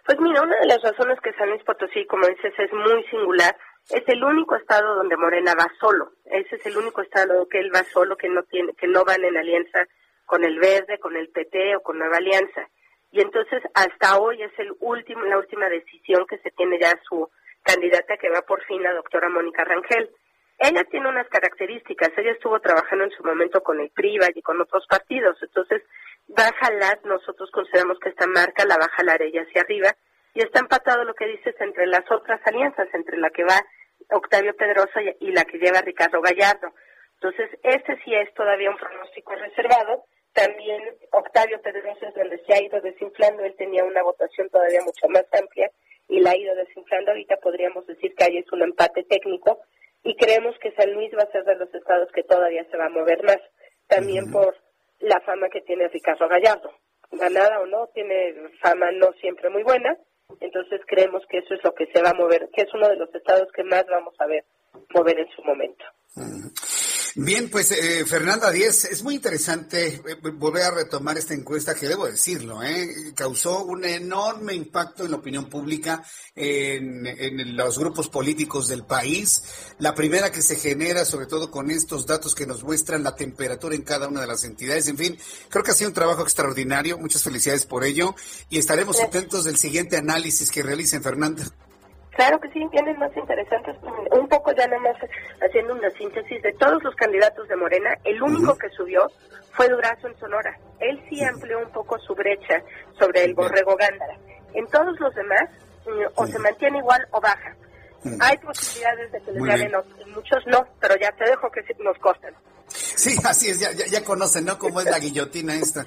Pues mira, una de las razones que San Luis Potosí, como dices, es muy singular, es el único estado donde Morena va solo. Ese es el único estado que él va solo, que no tiene, que no van en alianza con el Verde, con el PT o con Nueva Alianza. Y entonces hasta hoy es el último, la última decisión que se tiene ya su candidata que va por fin la doctora Mónica Rangel. Ella tiene unas características, ella estuvo trabajando en su momento con el PRIVA y con otros partidos, entonces va a nosotros consideramos que esta marca la va a jalar ella hacia arriba, y está empatado lo que dices entre las otras alianzas, entre la que va Octavio Pedrosa y la que lleva Ricardo Gallardo. Entonces, este sí es todavía un pronóstico reservado. También Octavio Pedrosa es donde se ha ido desinflando, él tenía una votación todavía mucho más amplia y la ha ido desinflando. Ahorita podríamos decir que ahí es un empate técnico y creemos que San Luis va a ser de los estados que todavía se va a mover más, también por la fama que tiene Ricardo Gallardo. Ganada o no, tiene fama no siempre muy buena, entonces creemos que eso es lo que se va a mover, que es uno de los estados que más vamos a ver mover en su momento. Bien, pues eh, Fernanda Díez, es muy interesante eh, volver a retomar esta encuesta que debo decirlo, ¿eh? causó un enorme impacto en la opinión pública, en, en, los grupos políticos del país, la primera que se genera sobre todo con estos datos que nos muestran la temperatura en cada una de las entidades, en fin, creo que ha sido un trabajo extraordinario, muchas felicidades por ello y estaremos atentos del siguiente análisis que realicen Fernanda. Claro que sí, vienen más interesantes. Un poco ya nada más haciendo una síntesis de todos los candidatos de Morena, el único que subió fue Durazo en Sonora. Él sí amplió un poco su brecha sobre el borrego Gándara. En todos los demás, o se mantiene igual o baja. Hay posibilidades de que les ganen, muchos no, pero ya te dejo que nos costan. Sí, así es, ya, ya, conocen, ¿no? Cómo es la guillotina esta.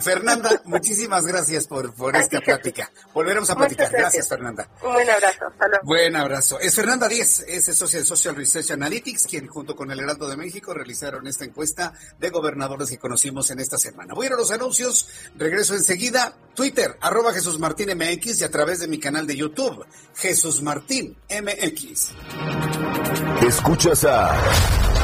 Fernanda, muchísimas gracias por, por esta plática. Volveremos a platicar. Gracias. Fernanda. Un buen abrazo. Hasta Buen abrazo. Es Fernanda Díez, es socia de Social Research Analytics, quien junto con el Heraldo de México realizaron esta encuesta de gobernadores que conocimos en esta semana. Voy a ir a los anuncios, regreso enseguida. Twitter, arroba Jesús Martín MX y a través de mi canal de YouTube, Jesús Martín MX. Escuchas a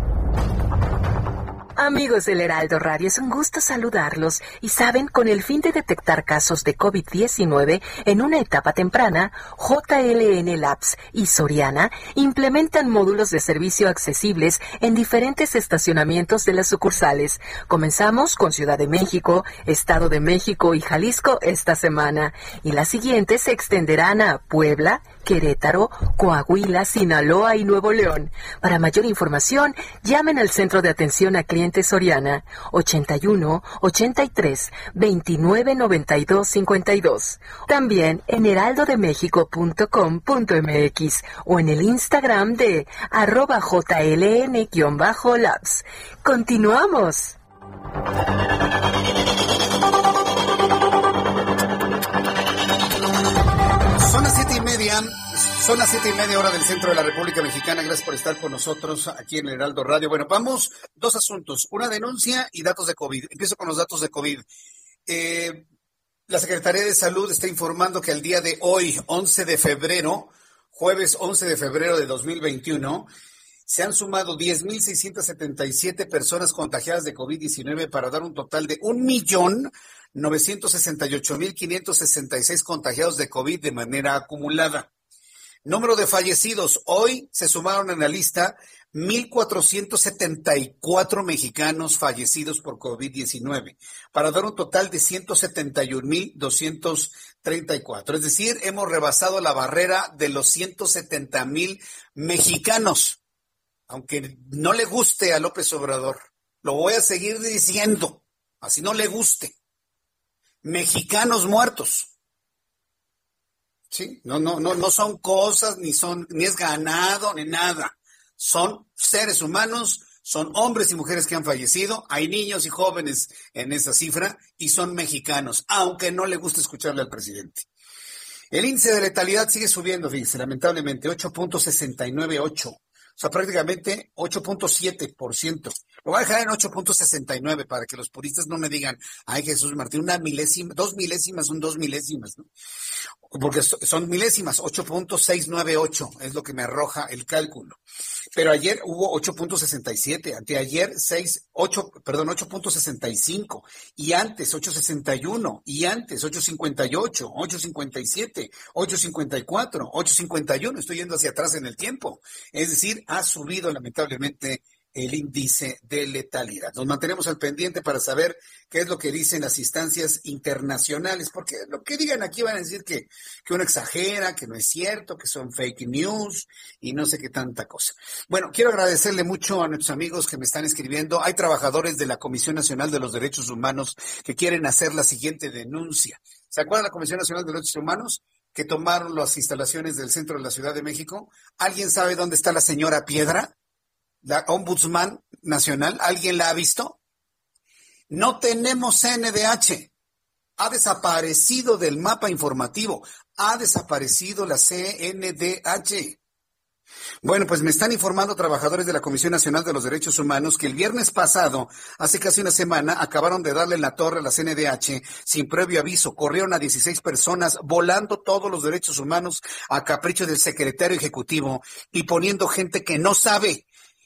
Amigos del Heraldo Radio, es un gusto saludarlos y saben, con el fin de detectar casos de COVID-19 en una etapa temprana, JLN Labs y Soriana implementan módulos de servicio accesibles en diferentes estacionamientos de las sucursales. Comenzamos con Ciudad de México, Estado de México y Jalisco esta semana y las siguientes se extenderán a Puebla, Querétaro, Coahuila, Sinaloa y Nuevo León. Para mayor información, llamen al Centro de Atención a Clientes Soriana 81 83 29 92 52. También en heraldodemexico.com.mx o en el Instagram de arroba jln-labs. Continuamos. Media, son las siete y media hora del centro de la República Mexicana. Gracias por estar con nosotros aquí en el Heraldo Radio. Bueno, vamos, dos asuntos, una denuncia y datos de COVID. Empiezo con los datos de COVID. Eh, la Secretaría de Salud está informando que al día de hoy, 11 de febrero, jueves 11 de febrero de 2021, se han sumado 10.677 personas contagiadas de COVID-19 para dar un total de un millón 968.566 contagiados de COVID de manera acumulada. Número de fallecidos. Hoy se sumaron en la lista 1.474 mexicanos fallecidos por COVID-19, para dar un total de 171.234. Es decir, hemos rebasado la barrera de los 170.000 mexicanos. Aunque no le guste a López Obrador, lo voy a seguir diciendo, así no le guste mexicanos muertos. Sí, no, no, no, no son cosas, ni son, ni es ganado, ni nada. Son seres humanos, son hombres y mujeres que han fallecido, hay niños y jóvenes en esa cifra y son mexicanos, aunque no le guste escucharle al presidente. El índice de letalidad sigue subiendo, fíjense, lamentablemente, 8.698 O sea, prácticamente 8.7%. Lo voy a dejar en 8.69 para que los puristas no me digan, ay Jesús Martín, una milésima, dos milésimas son dos milésimas, ¿no? Porque son milésimas, 8.698 es lo que me arroja el cálculo. Pero ayer hubo 8.67, anteayer 6, 8, perdón, 8.65, y antes 8.61, y antes 8.58, 8.57, 8.54, 8.51, estoy yendo hacia atrás en el tiempo. Es decir, ha subido lamentablemente el índice de letalidad. Nos mantenemos al pendiente para saber qué es lo que dicen las instancias internacionales, porque lo que digan aquí van a decir que, que uno exagera, que no es cierto, que son fake news y no sé qué tanta cosa. Bueno, quiero agradecerle mucho a nuestros amigos que me están escribiendo. Hay trabajadores de la Comisión Nacional de los Derechos Humanos que quieren hacer la siguiente denuncia. ¿Se acuerdan de la Comisión Nacional de Derechos Humanos? que tomaron las instalaciones del centro de la Ciudad de México. ¿Alguien sabe dónde está la señora Piedra? La ombudsman nacional, ¿alguien la ha visto? No tenemos CNDH. Ha desaparecido del mapa informativo. Ha desaparecido la CNDH. Bueno, pues me están informando trabajadores de la Comisión Nacional de los Derechos Humanos que el viernes pasado, hace casi una semana, acabaron de darle la torre a la CNDH sin previo aviso. Corrieron a 16 personas volando todos los derechos humanos a capricho del secretario ejecutivo y poniendo gente que no sabe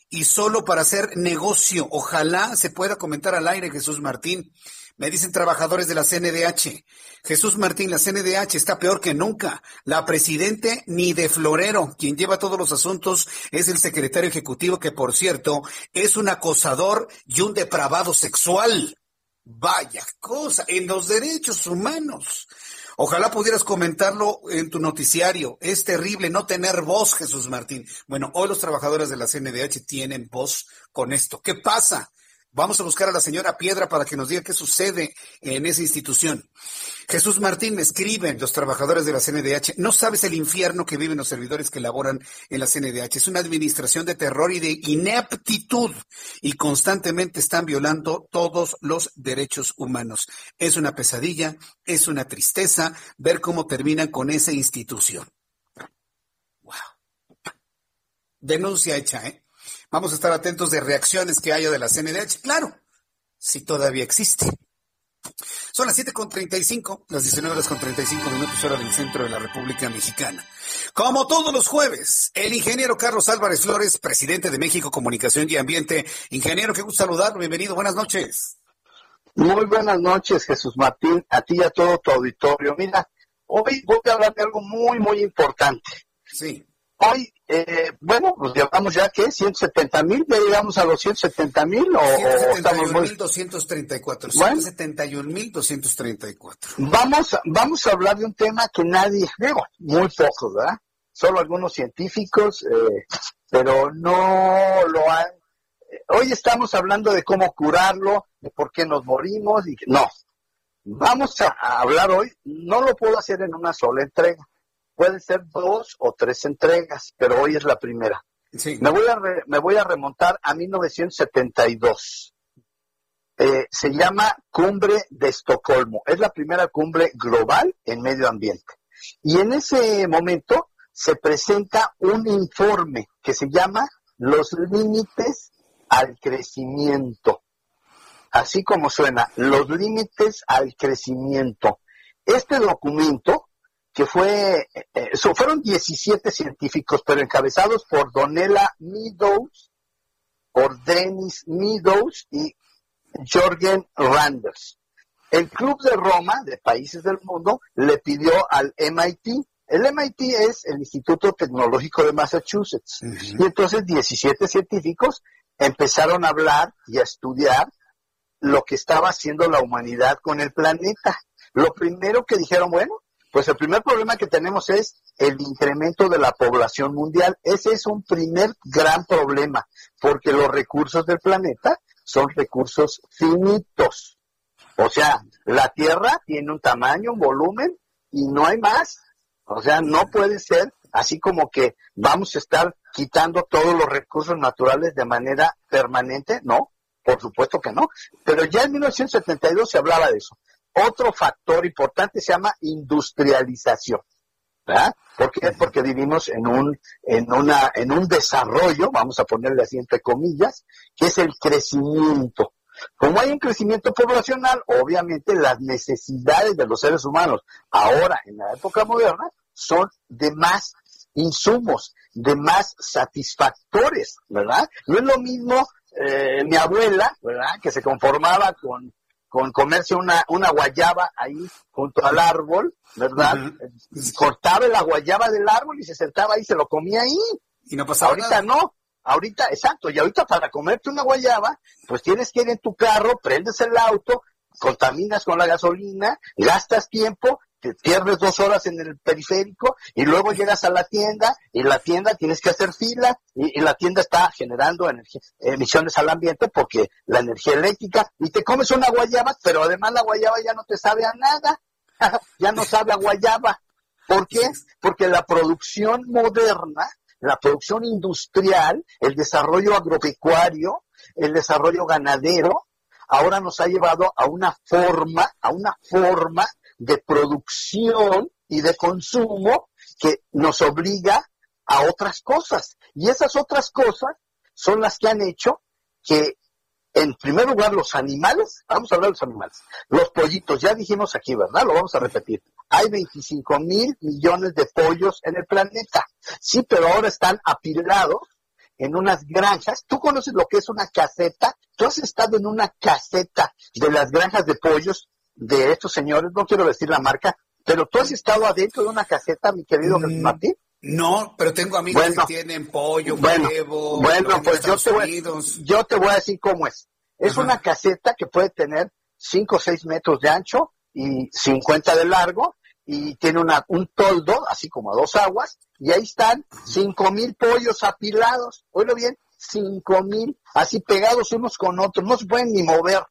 y solo para hacer negocio. Ojalá se pueda comentar al aire, Jesús Martín. Me dicen trabajadores de la CNDH. Jesús Martín, la CNDH está peor que nunca. La presidente ni de Florero, quien lleva todos los asuntos, es el secretario ejecutivo, que por cierto es un acosador y un depravado sexual. Vaya cosa, en los derechos humanos. Ojalá pudieras comentarlo en tu noticiario. Es terrible no tener voz, Jesús Martín. Bueno, hoy los trabajadores de la CNDH tienen voz con esto. ¿Qué pasa? Vamos a buscar a la señora Piedra para que nos diga qué sucede en esa institución. Jesús Martín me escriben los trabajadores de la CNDH. No sabes el infierno que viven los servidores que laboran en la CNDH. Es una administración de terror y de ineptitud y constantemente están violando todos los derechos humanos. Es una pesadilla, es una tristeza ver cómo terminan con esa institución. Wow. Denuncia hecha, ¿eh? Vamos a estar atentos de reacciones que haya de la CNDH. Claro, si todavía existe. Son las 7.35, las 19 horas con 35 minutos hora del centro de la República Mexicana. Como todos los jueves, el ingeniero Carlos Álvarez Flores, presidente de México Comunicación y Ambiente. Ingeniero, qué gusto saludarlo, bienvenido, buenas noches. Muy buenas noches, Jesús Martín, a ti y a todo tu auditorio. Mira, hoy voy a hablar de algo muy, muy importante. Sí. Hoy, eh, bueno, pues llevamos ya que 170 mil, ya llegamos a los 170 mil o, estamos muy... 234, 171 mil 234. Vamos, vamos a hablar de un tema que nadie, digo, muy pocos, ¿verdad? Solo algunos científicos, eh, pero no lo han. Hoy estamos hablando de cómo curarlo, de por qué nos morimos y no. Vamos a hablar hoy, no lo puedo hacer en una sola entrega Pueden ser dos o tres entregas, pero hoy es la primera. Me, voy a me voy a remontar a 1972. Eh, se llama Cumbre de Estocolmo. Es la primera cumbre global en medio ambiente. Y en ese momento se presenta un informe que se llama Los límites al crecimiento. Así como suena, los límites al crecimiento. Este documento que fue, eh, fueron 17 científicos, pero encabezados por Donella Meadows, por Dennis Meadows y Jorgen Randers. El Club de Roma, de países del mundo, le pidió al MIT, el MIT es el Instituto Tecnológico de Massachusetts, y entonces 17 científicos empezaron a hablar y a estudiar lo que estaba haciendo la humanidad con el planeta. Lo primero que dijeron, bueno, pues el primer problema que tenemos es el incremento de la población mundial. Ese es un primer gran problema, porque los recursos del planeta son recursos finitos. O sea, la Tierra tiene un tamaño, un volumen, y no hay más. O sea, no puede ser así como que vamos a estar quitando todos los recursos naturales de manera permanente. No, por supuesto que no. Pero ya en 1972 se hablaba de eso. Otro factor importante se llama industrialización. ¿verdad? ¿Por qué? Porque vivimos en un, en una, en un desarrollo, vamos a ponerle así entre comillas, que es el crecimiento. Como hay un crecimiento poblacional, obviamente las necesidades de los seres humanos ahora, en la época moderna, son de más insumos, de más satisfactores, ¿verdad? No es lo mismo eh, mi abuela, ¿verdad? Que se conformaba con, con comerse una, una guayaba ahí junto al árbol, ¿verdad? Cortaba la guayaba del árbol y se sentaba ahí y se lo comía ahí. Y no pasaba Ahorita no. Ahorita, exacto, y ahorita para comerte una guayaba, pues tienes que ir en tu carro, prendes el auto, contaminas con la gasolina, gastas tiempo, te pierdes dos horas en el periférico y luego llegas a la tienda y la tienda tienes que hacer fila y, la tienda está generando emisiones al ambiente porque la energía eléctrica y te comes una guayaba, pero además la guayaba ya no te sabe a nada, [LAUGHS] ya no sabe a guayaba. ¿Por qué? Porque la producción moderna, la producción industrial, el desarrollo agropecuario, el desarrollo ganadero, ahora nos ha llevado a una forma, a una forma de producción y de consumo que nos obliga a otras cosas. Y esas otras cosas son las que han hecho que, en primer lugar, los animales, vamos a hablar de los animales, los pollitos, ya dijimos aquí, ¿verdad? Lo vamos a repetir. Hay 25 mil millones de pollos en el planeta. Sí, pero ahora están apilados en unas granjas. ¿Tú conoces lo que es una caseta? ¿Tú has estado en una caseta de las granjas de pollos de estos señores? No quiero decir la marca, pero tú has estado adentro de una caseta, mi querido Jesús Martín. No, pero tengo amigos Bueno. que tienen pollo, Bueno, huevo. bueno, en pues yo te, voy, yo te voy a decir cómo es. Es Ajá. una caseta que puede tener 5 o 6 metros de ancho y 50 de largo y tiene una, un toldo, así como a dos aguas, y ahí están 5 mil pollos apilados. Oílo bien, 5 mil, así pegados unos con otros, no se pueden ni mover.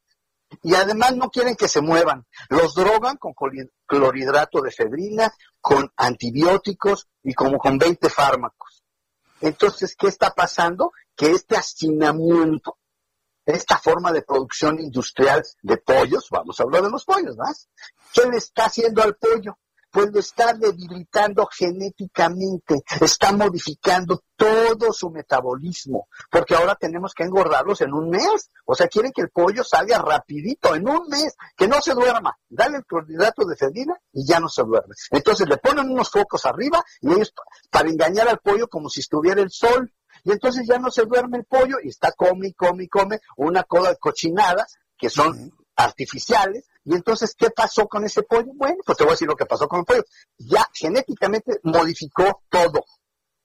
Y además no quieren que se muevan. Los drogan con clorhidrato de efedrina, con antibióticos y como con 20 fármacos. Entonces, ¿qué está pasando? Que este hacinamiento, esta forma de producción industrial de pollos, vamos a hablar de los pollos, ¿no? ¿Qué le está haciendo al pollo? Pues lo está debilitando genéticamente, está modificando todo su metabolismo, porque ahora tenemos que engordarlos en un mes. O sea, quieren que el pollo salga rapidito, en un mes, que no se duerma. Dale el clorhidrato de fedrina y ya no se duerme. Entonces le ponen unos focos arriba y ellos pa- para engañar al pollo como si estuviera el sol. Y entonces ya no se duerme el pollo y está come y come y come una coda de cochinadas que son artificiales. Y entonces, ¿qué pasó con ese pollo? Bueno, pues te voy a decir lo que pasó con el pollo. Ya genéticamente modificó todo.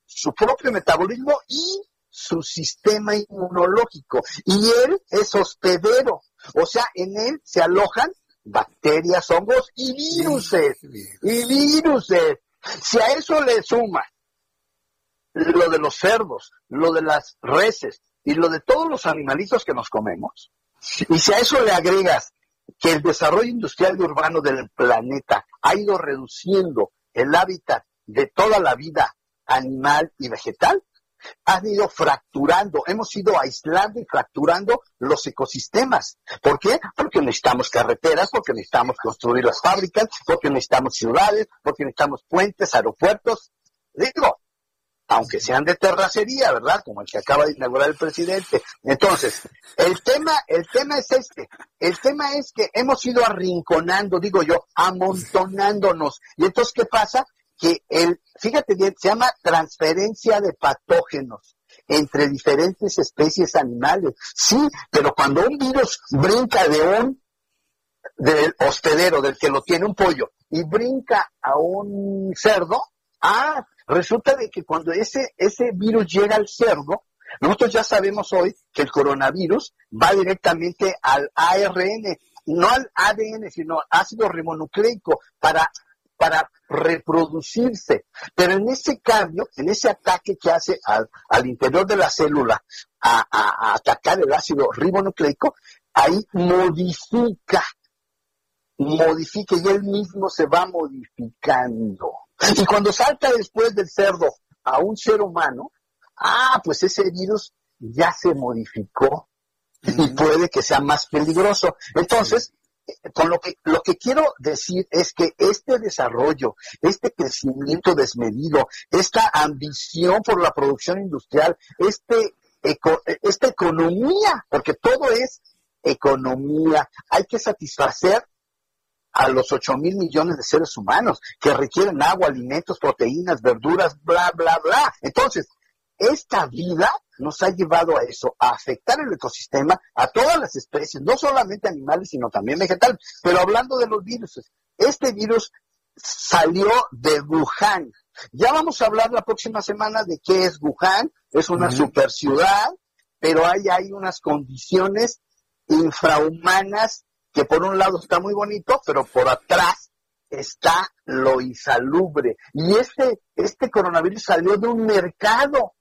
Su propio metabolismo y su sistema inmunológico. Y él es hospedero. O sea, en él se alojan bacterias, hongos y viruses. Y viruses. Si a eso le suma lo de los cerdos, lo de las reses y lo de todos los animalitos que nos comemos, y si a eso le agregas que el desarrollo industrial y urbano del planeta ha ido reduciendo el hábitat de toda la vida animal y vegetal, han ido fracturando, hemos ido aislando y fracturando los ecosistemas. ¿Por qué? Porque necesitamos carreteras, porque necesitamos construir las fábricas, porque necesitamos ciudades, porque necesitamos puentes, aeropuertos. Digo, aunque sean de terracería, ¿verdad? Como el que acaba de inaugurar el presidente. Entonces, el tema, el tema es este. El tema es que hemos ido arrinconando, digo yo, amontonándonos. Y entonces, ¿qué pasa? Que el, fíjate bien, se llama transferencia de patógenos entre diferentes especies animales. Sí, pero cuando un virus brinca de un del hospedero, del que lo tiene un pollo, y brinca a un cerdo, ah, resulta de que cuando ese, ese virus llega al cerdo, nosotros ya sabemos hoy que el coronavirus va directamente al ARN, no al ADN, sino ácido ribonucleico, para, para reproducirse. Pero en ese cambio, en ese ataque que hace al, al interior de la célula a, a- atacar el ácido ribonucleico, ahí modifica modifica y él mismo se va modificando. Y cuando salta después del cerdo a un ser humano, ah, pues ese virus ya se modificó y puede que sea más peligroso. Entonces, con lo que lo que quiero decir es que este desarrollo, este crecimiento desmedido, esta ambición por la producción industrial, este esta economía, porque todo es economía, hay que satisfacer a los 8 mil millones de seres humanos que requieren agua, alimentos, proteínas, verduras, bla, bla, bla. Entonces, esta vida nos ha llevado a eso, a afectar el ecosistema, a todas las especies, no solamente animales, sino también vegetales. Pero hablando de los virus, este virus salió de Wuhan. Ya vamos a hablar la próxima semana de qué es Wuhan. Es una super ciudad, pero hay, hay unas condiciones infrahumanas que por un lado está muy bonito, pero por atrás está lo insalubre. Y este, este coronavirus salió de un mercado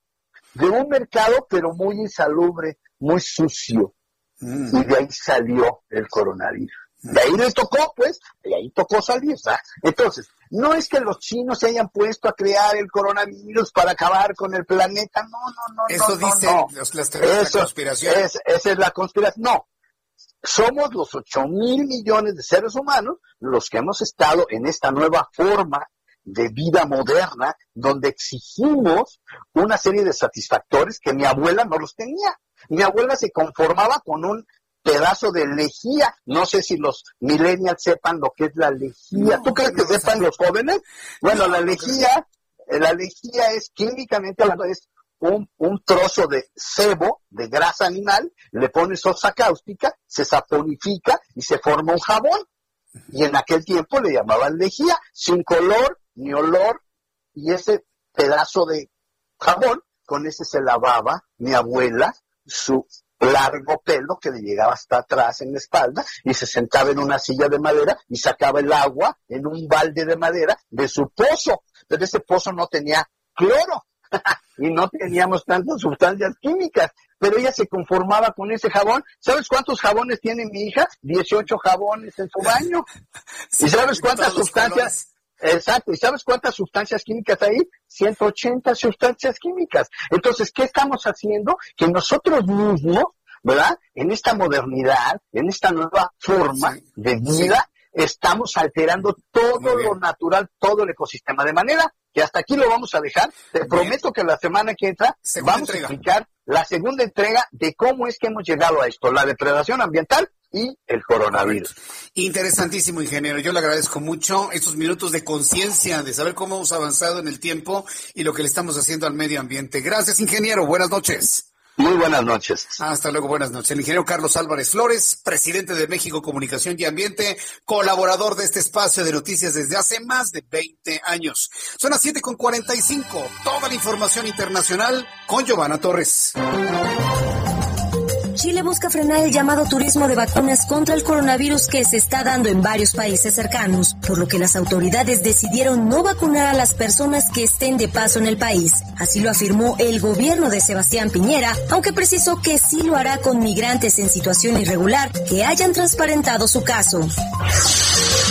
de un mercado, pero muy insalubre, muy sucio. Mm. Y de ahí salió el coronavirus. De ahí le tocó, pues, de ahí tocó salir. Entonces, no es que los chinos se hayan puesto a crear el coronavirus para acabar con el planeta. No, no, no. Eso no, dicen no. las teorías de conspiración. Es, esa es la conspiración. No. Somos los ocho mil millones de seres humanos los que hemos estado en esta nueva forma de vida moderna donde exigimos una serie de satisfactores que mi abuela no los tenía. Mi abuela se conformaba con un pedazo de lejía. No sé si los millennials sepan lo que es la lejía. ¿Tú crees que sepan los jóvenes? Bueno, la lejía, eh, la lejía es químicamente hablando, es un, un, trozo de sebo, de grasa animal, le pones sosa cáustica, se saponifica y se forma un jabón. Y en aquel tiempo le llamaban lejía, sin color, ni olor, y ese pedazo de jabón, con ese se lavaba mi abuela su largo pelo que le llegaba hasta atrás en la espalda y se sentaba en una silla de madera y sacaba el agua en un balde de madera de su pozo. Pero ese pozo no tenía cloro [LAUGHS] y no teníamos tantas sustancias químicas, pero ella se conformaba con ese jabón. ¿Sabes cuántos jabones tiene mi hija? 18 jabones en su baño. [LAUGHS] ¿Y sabes cuántas sustancias? Exacto. ¿Y sabes cuántas sustancias químicas hay? 180 sustancias químicas. Entonces, ¿qué estamos haciendo? Que nosotros mismos, ¿verdad? En esta modernidad, en esta nueva forma de vida, estamos alterando todo lo natural, todo el ecosistema. De manera que hasta aquí lo vamos a dejar. Te prometo que la semana que entra vamos a explicar la segunda entrega de cómo es que hemos llegado a esto, la depredación ambiental y el coronavirus. Interesantísimo, ingeniero. Yo le agradezco mucho estos minutos de conciencia, de saber cómo hemos avanzado en el tiempo y lo que le estamos haciendo al medio ambiente. Gracias, ingeniero. Buenas noches. Muy buenas noches. Hasta luego, buenas noches. El ingeniero Carlos Álvarez Flores, presidente de México Comunicación y Ambiente, colaborador de este espacio de noticias desde hace más de 20 años. Son las 7 con 45. Toda la información internacional con Giovanna Torres. Chile busca frenar el llamado turismo de vacunas contra el coronavirus que se está dando en varios países cercanos, por lo que las autoridades decidieron no vacunar a las personas que estén de paso en el país. Así lo afirmó el gobierno de Sebastián Piñera, aunque precisó que sí lo hará con migrantes en situación irregular que hayan transparentado su caso.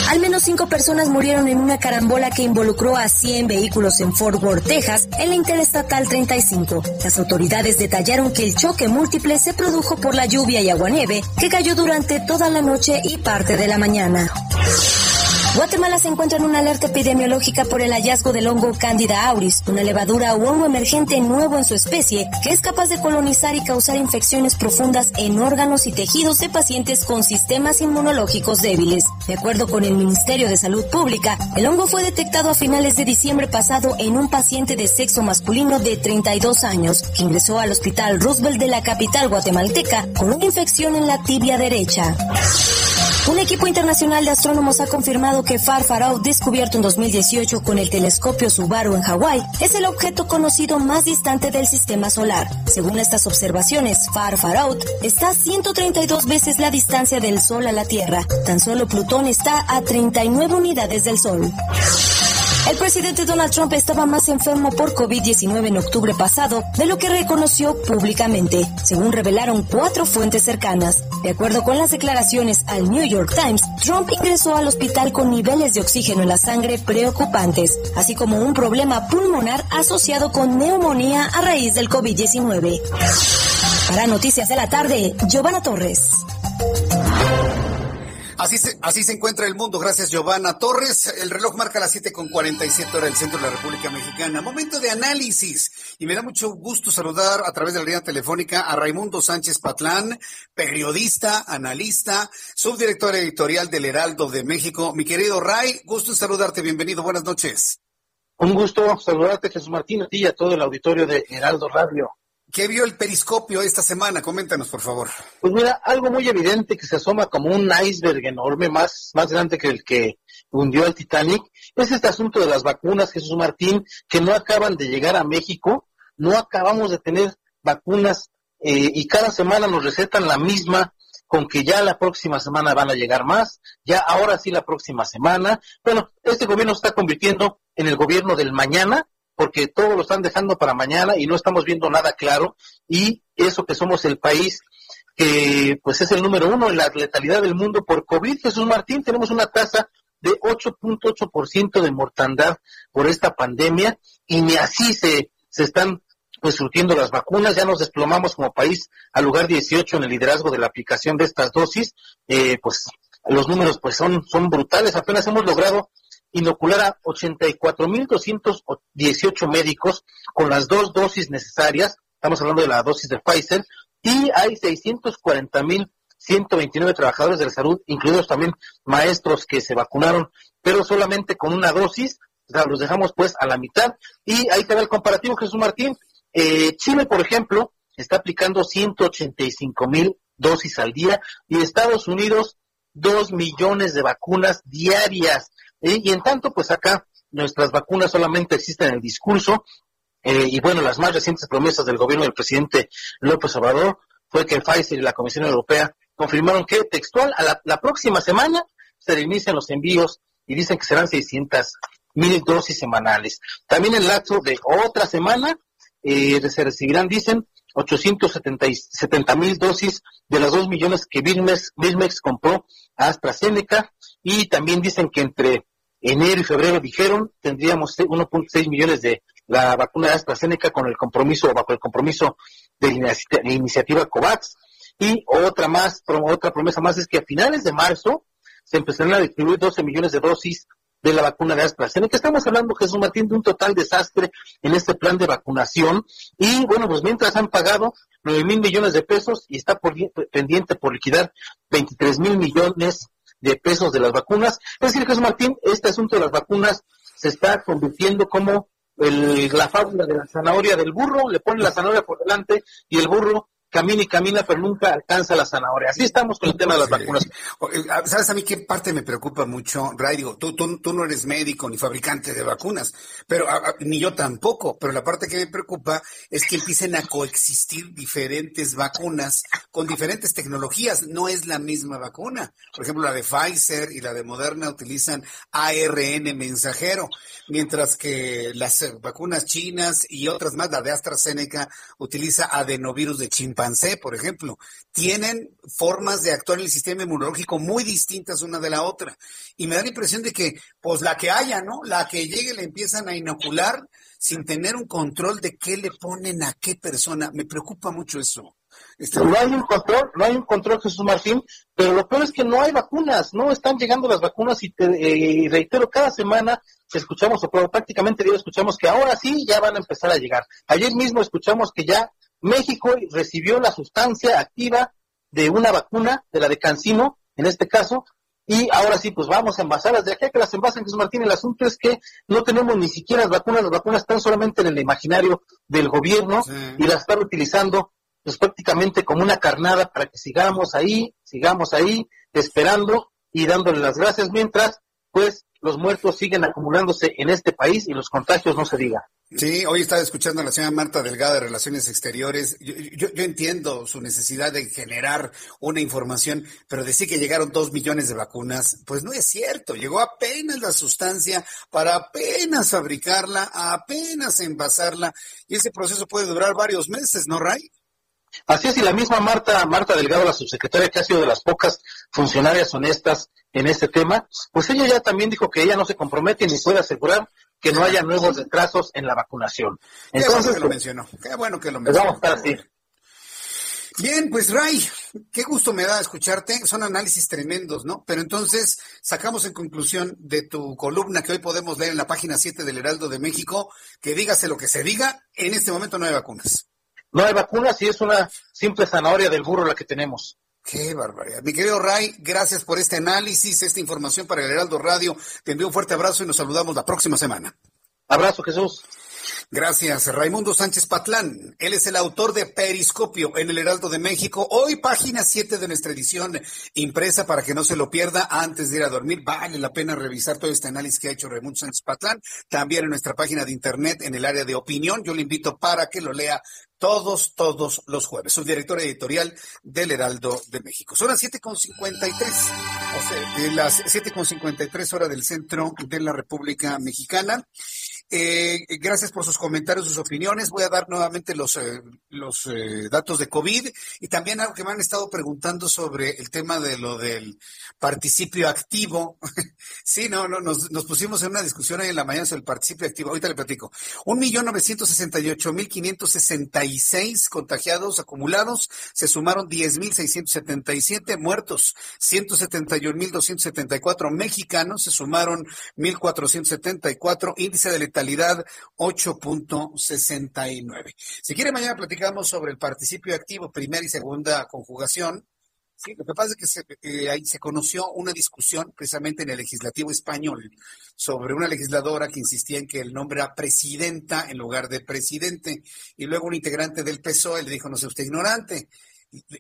Al menos cinco personas murieron en una carambola que involucró a 100 vehículos en Fort Worth, Texas, en la Interestatal 35. Las autoridades detallaron que el choque múltiple se produjo por la lluvia y aguanieve que cayó durante toda la noche y parte de la mañana. Guatemala se encuentra en una alerta epidemiológica por el hallazgo del hongo Candida auris, una levadura o hongo emergente nuevo en su especie que es capaz de colonizar y causar infecciones profundas en órganos y tejidos de pacientes con sistemas inmunológicos débiles. De acuerdo con el Ministerio de Salud Pública, el hongo fue detectado a finales de diciembre pasado en un paciente de sexo masculino de 32 años que ingresó al Hospital Roosevelt de la capital guatemalteca con una infección en la tibia derecha. Un equipo internacional de astrónomos ha confirmado que Far Far Out, descubierto en 2018 con el telescopio Subaru en Hawái, es el objeto conocido más distante del sistema solar. Según estas observaciones, Far Far Out está a 132 veces la distancia del Sol a la Tierra. Tan solo Plutón está a 39 unidades del Sol. El presidente Donald Trump estaba más enfermo por COVID-19 en octubre pasado de lo que reconoció públicamente, según revelaron cuatro fuentes cercanas. De acuerdo con las declaraciones al New York Times, Trump ingresó al hospital con niveles de oxígeno en la sangre preocupantes, así como un problema pulmonar asociado con neumonía a raíz del COVID-19. Para Noticias de la Tarde, Giovanna Torres. Así se, así se encuentra el mundo. Gracias, Giovanna Torres. El reloj marca las 7 con 47 horas del centro de la República Mexicana. Momento de análisis. Y me da mucho gusto saludar a través de la línea telefónica a Raimundo Sánchez Patlán, periodista, analista, subdirector editorial del Heraldo de México. Mi querido Ray, gusto en saludarte. Bienvenido. Buenas noches. Un gusto saludarte, Jesús Martín, a ti y a todo el auditorio de Heraldo Radio. ¿Qué vio el periscopio esta semana? Coméntanos, por favor. Pues mira, algo muy evidente que se asoma como un iceberg enorme, más, más grande que el que hundió al Titanic, es este asunto de las vacunas, Jesús Martín, que no acaban de llegar a México, no acabamos de tener vacunas eh, y cada semana nos recetan la misma, con que ya la próxima semana van a llegar más, ya ahora sí la próxima semana. Bueno, este gobierno se está convirtiendo en el gobierno del mañana, porque todo lo están dejando para mañana y no estamos viendo nada claro. Y eso que somos el país que pues es el número uno en la letalidad del mundo por COVID. Jesús Martín, tenemos una tasa de 8.8% de mortandad por esta pandemia y ni así se, se están pues surtiendo las vacunas, ya nos desplomamos como país al lugar 18 en el liderazgo de la aplicación de estas dosis, eh, pues los números pues son, son brutales, apenas hemos logrado inocular a 84.218 médicos con las dos dosis necesarias, estamos hablando de la dosis de Pfizer, y hay 640.129 trabajadores de la salud, incluidos también maestros que se vacunaron, pero solamente con una dosis, o sea, los dejamos pues a la mitad, y ahí te el comparativo, Jesús Martín, eh, Chile, por ejemplo, está aplicando 185.000 dosis al día, y Estados Unidos, 2 millones de vacunas diarias. Y en tanto, pues acá nuestras vacunas solamente existen en el discurso, eh, y bueno, las más recientes promesas del gobierno del presidente López Obrador fue que Pfizer y la Comisión Europea confirmaron que textual a la, próxima semana se reinician los envíos y dicen que serán 600 mil dosis semanales. También en el lapso de otra semana eh, se recibirán, dicen, 870 mil dosis de las 2 millones que Birmex compró a AstraZeneca y también dicen que entre enero y febrero dijeron tendríamos 1.6 millones de la vacuna de AstraZeneca con el compromiso bajo el compromiso de la iniciativa COVAX y otra más otra promesa más es que a finales de marzo se empezarán a distribuir 12 millones de dosis de la vacuna de AstraZeneca. Estamos hablando, Jesús Martín, de un total desastre en este plan de vacunación. Y bueno, pues mientras han pagado 9 mil millones de pesos y está pendiente por liquidar 23 mil millones de pesos de las vacunas. Es decir, Jesús Martín, este asunto de las vacunas se está convirtiendo como el, la fábula de la zanahoria del burro, le ponen la zanahoria por delante y el burro camina y camina, pero nunca alcanza la zanahoria. Así estamos con el tema de las vacunas. Eh, ¿Sabes a mí qué parte me preocupa mucho, Ray? Digo, tú, tú, tú no eres médico ni fabricante de vacunas, pero ni yo tampoco, pero la parte que me preocupa es que empiecen a coexistir diferentes vacunas con diferentes tecnologías. No es la misma vacuna. Por ejemplo, la de Pfizer y la de Moderna utilizan ARN mensajero, mientras que las vacunas chinas y otras más, la de AstraZeneca, utiliza adenovirus de chimpancé por ejemplo, tienen formas de actuar en el sistema inmunológico muy distintas una de la otra. Y me da la impresión de que, pues la que haya, ¿no? La que llegue le empiezan a inocular sin tener un control de qué le ponen a qué persona. Me preocupa mucho eso. Este, no hay un control, no hay un control, Jesús Martín, pero lo peor es que no hay vacunas, no están llegando las vacunas y te eh, reitero, cada semana escuchamos, o prácticamente diario escuchamos que ahora sí ya van a empezar a llegar. Ayer mismo escuchamos que ya México recibió la sustancia activa de una vacuna, de la de Cancino, en este caso, y ahora sí, pues vamos a envasarlas. De aquí a que las envasen, Jesús Martín, el asunto es que no tenemos ni siquiera las vacunas, las vacunas están solamente en el imaginario del gobierno y las están utilizando pues prácticamente como una carnada para que sigamos ahí, sigamos ahí, esperando y dándole las gracias mientras, pues, los muertos siguen acumulándose en este país y los contagios no se digan. Sí, hoy estaba escuchando a la señora Marta Delgado de Relaciones Exteriores. Yo, entiendo su necesidad de generar una información, pero decir que llegaron dos millones de vacunas, pues no es cierto. Llegó apenas la sustancia para apenas fabricarla, apenas envasarla, y ese proceso puede durar varios meses, ¿no, Ray? Así es, y la misma Marta, Marta Delgado, la subsecretaria que ha sido de las pocas funcionarias honestas en este tema, pues ella ya también dijo que ella no se compromete ni puede asegurar que no haya nuevos retrasos en la vacunación. Entonces, Qué bueno que lo mencionó. Qué bueno que lo mencionó. Vamos a estar así. Bien, pues Ray, qué gusto me da escucharte. Son análisis tremendos, ¿no? Pero entonces sacamos en conclusión de tu columna que hoy podemos leer en la página 7 del Heraldo de México, que dígase lo que se diga, en este momento no hay vacunas. No hay vacunas y es una simple zanahoria del burro la que tenemos. Qué barbaridad. Mi querido Ray, gracias por este análisis, esta información para el Heraldo Radio. Te envío un fuerte abrazo y nos saludamos la próxima semana. Abrazo, Jesús. Gracias, Raimundo Sánchez Patlán. Él es el autor de Periscopio en el Heraldo de México. Hoy página 7 de nuestra edición impresa para que no se lo pierda antes de ir a dormir. Vale la pena revisar todo este análisis que ha hecho Raimundo Sánchez Patlán. También en nuestra página de internet en el área de opinión. Yo le invito para que lo lea todos, todos los jueves. Soy director editorial del Heraldo de México. Son las 7.53, o sea, las 7.53 horas del centro de la República Mexicana. Eh, gracias por sus comentarios, sus opiniones. Voy a dar nuevamente los, eh, los eh, datos de COVID y también algo que me han estado preguntando sobre el tema de lo del participio activo. [LAUGHS] sí, no, no, nos, nos pusimos en una discusión ahí en la mañana sobre el participio activo. Ahorita le platico. Un millón novecientos sesenta y ocho mil quinientos sesenta y seis contagiados acumulados. Se sumaron diez mil seiscientos setenta y siete muertos. Ciento setenta y un mil doscientos setenta y cuatro mexicanos. Se sumaron mil cuatrocientos setenta y cuatro. Índice de letalidad 8.69. Si quiere, mañana platicamos sobre el participio activo, primera y segunda conjugación. Sí, lo que pasa es que se, eh, ahí se conoció una discusión precisamente en el legislativo español sobre una legisladora que insistía en que el nombre era presidenta en lugar de presidente. Y luego un integrante del PSOE le dijo, no sea usted ignorante.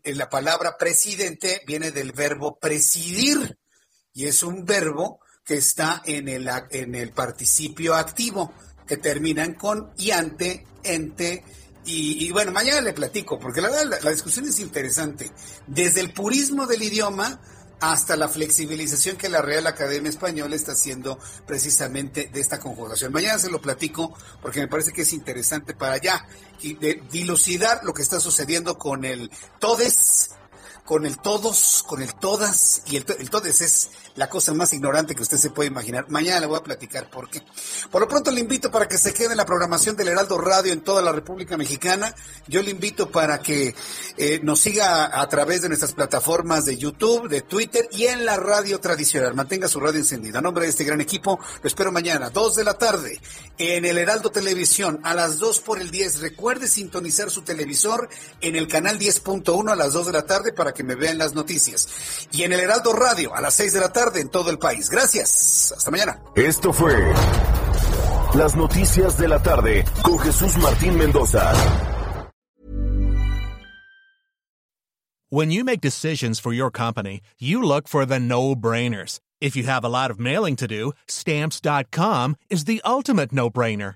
La palabra presidente viene del verbo presidir y es un verbo que está en el, en el participio activo, que terminan con iante, ente, y, bueno, mañana le platico, porque la verdad la, discusión es interesante. Desde el purismo del idioma hasta la flexibilización que la Real Academia Española está haciendo precisamente de esta conjugación. Mañana se lo platico porque me parece que es interesante para ya dilucidar lo que está sucediendo con el todes con el todos, con el todas, y el, el, es la cosa más ignorante que usted se puede imaginar. Mañana le voy a platicar por qué. Por lo pronto le invito para que se quede en la programación del Heraldo Radio en toda la República Mexicana. Yo le invito para que eh, nos siga a través de nuestras plataformas de YouTube, de Twitter y en la radio tradicional. Mantenga su radio encendida. A nombre de este gran equipo, lo espero mañana, 2 de la tarde, en el Heraldo Televisión, a las 2 por el 10. Recuerde sintonizar su televisor en el canal 10.1 a las 2 de la tarde para que me vean las noticias. Y en el Heraldo Radio a las 6 de la tarde en todo el país. Gracias. Hasta mañana. Esto fue Las Noticias de la Tarde con Jesús Martín Mendoza. When you make decisions for your company, you look for the no-brainers. If you have a lot of mailing to do, stamps.com is the ultimate no-brainer.